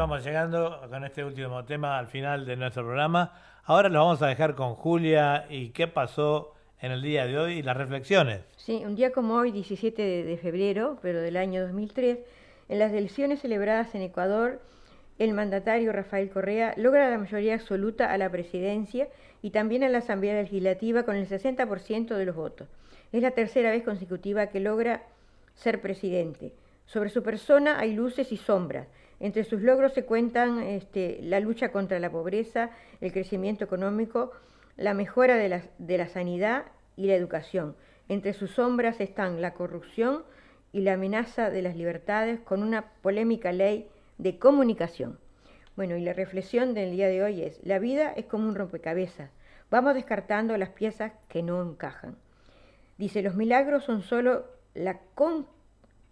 vamos llegando con este último tema al final de nuestro programa. Ahora lo vamos a dejar con Julia y qué pasó en el día de hoy y las reflexiones. Sí, un día como hoy, 17 de, de febrero, pero del año 2003, en las elecciones celebradas en Ecuador, el mandatario Rafael Correa logra la mayoría absoluta a la presidencia y también a la Asamblea Legislativa con el 60% de los votos. Es la tercera vez consecutiva que logra ser presidente. Sobre su persona hay luces y sombras. Entre sus logros se cuentan este, la lucha contra la pobreza, el crecimiento económico, la mejora de la, de la sanidad y la educación. Entre sus sombras están la corrupción y la amenaza de las libertades con una polémica ley de comunicación. Bueno, y la reflexión del día de hoy es, la vida es como un rompecabezas. Vamos descartando las piezas que no encajan. Dice, los milagros son solo la con-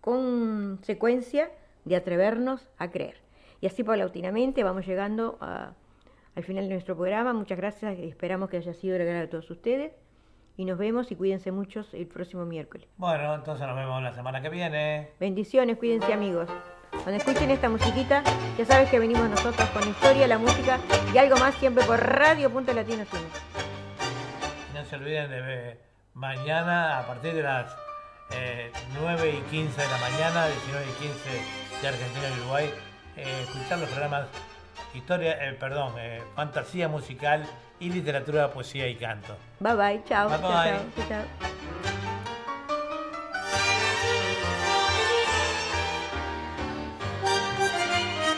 consecuencia de atrevernos a creer. Y así paulatinamente vamos llegando a- al final de nuestro programa. Muchas gracias, esperamos que haya sido de agrado a todos ustedes. Y nos vemos y cuídense muchos el próximo miércoles. Bueno, entonces nos vemos la semana que viene. Bendiciones, cuídense amigos. Cuando escuchen esta musiquita, ya sabes que venimos nosotros con historia, la música y algo más siempre por Radio Punto Latino Cine. No se olviden de mañana a partir de las 9 y 15 de la mañana, 19 y 15 de Argentina y Uruguay, eh, escuchar los programas Historia, eh, perdón, eh, Fantasía Musical y Literatura, Poesía y Canto. Bye bye, chao. Bye bye. chao, chao.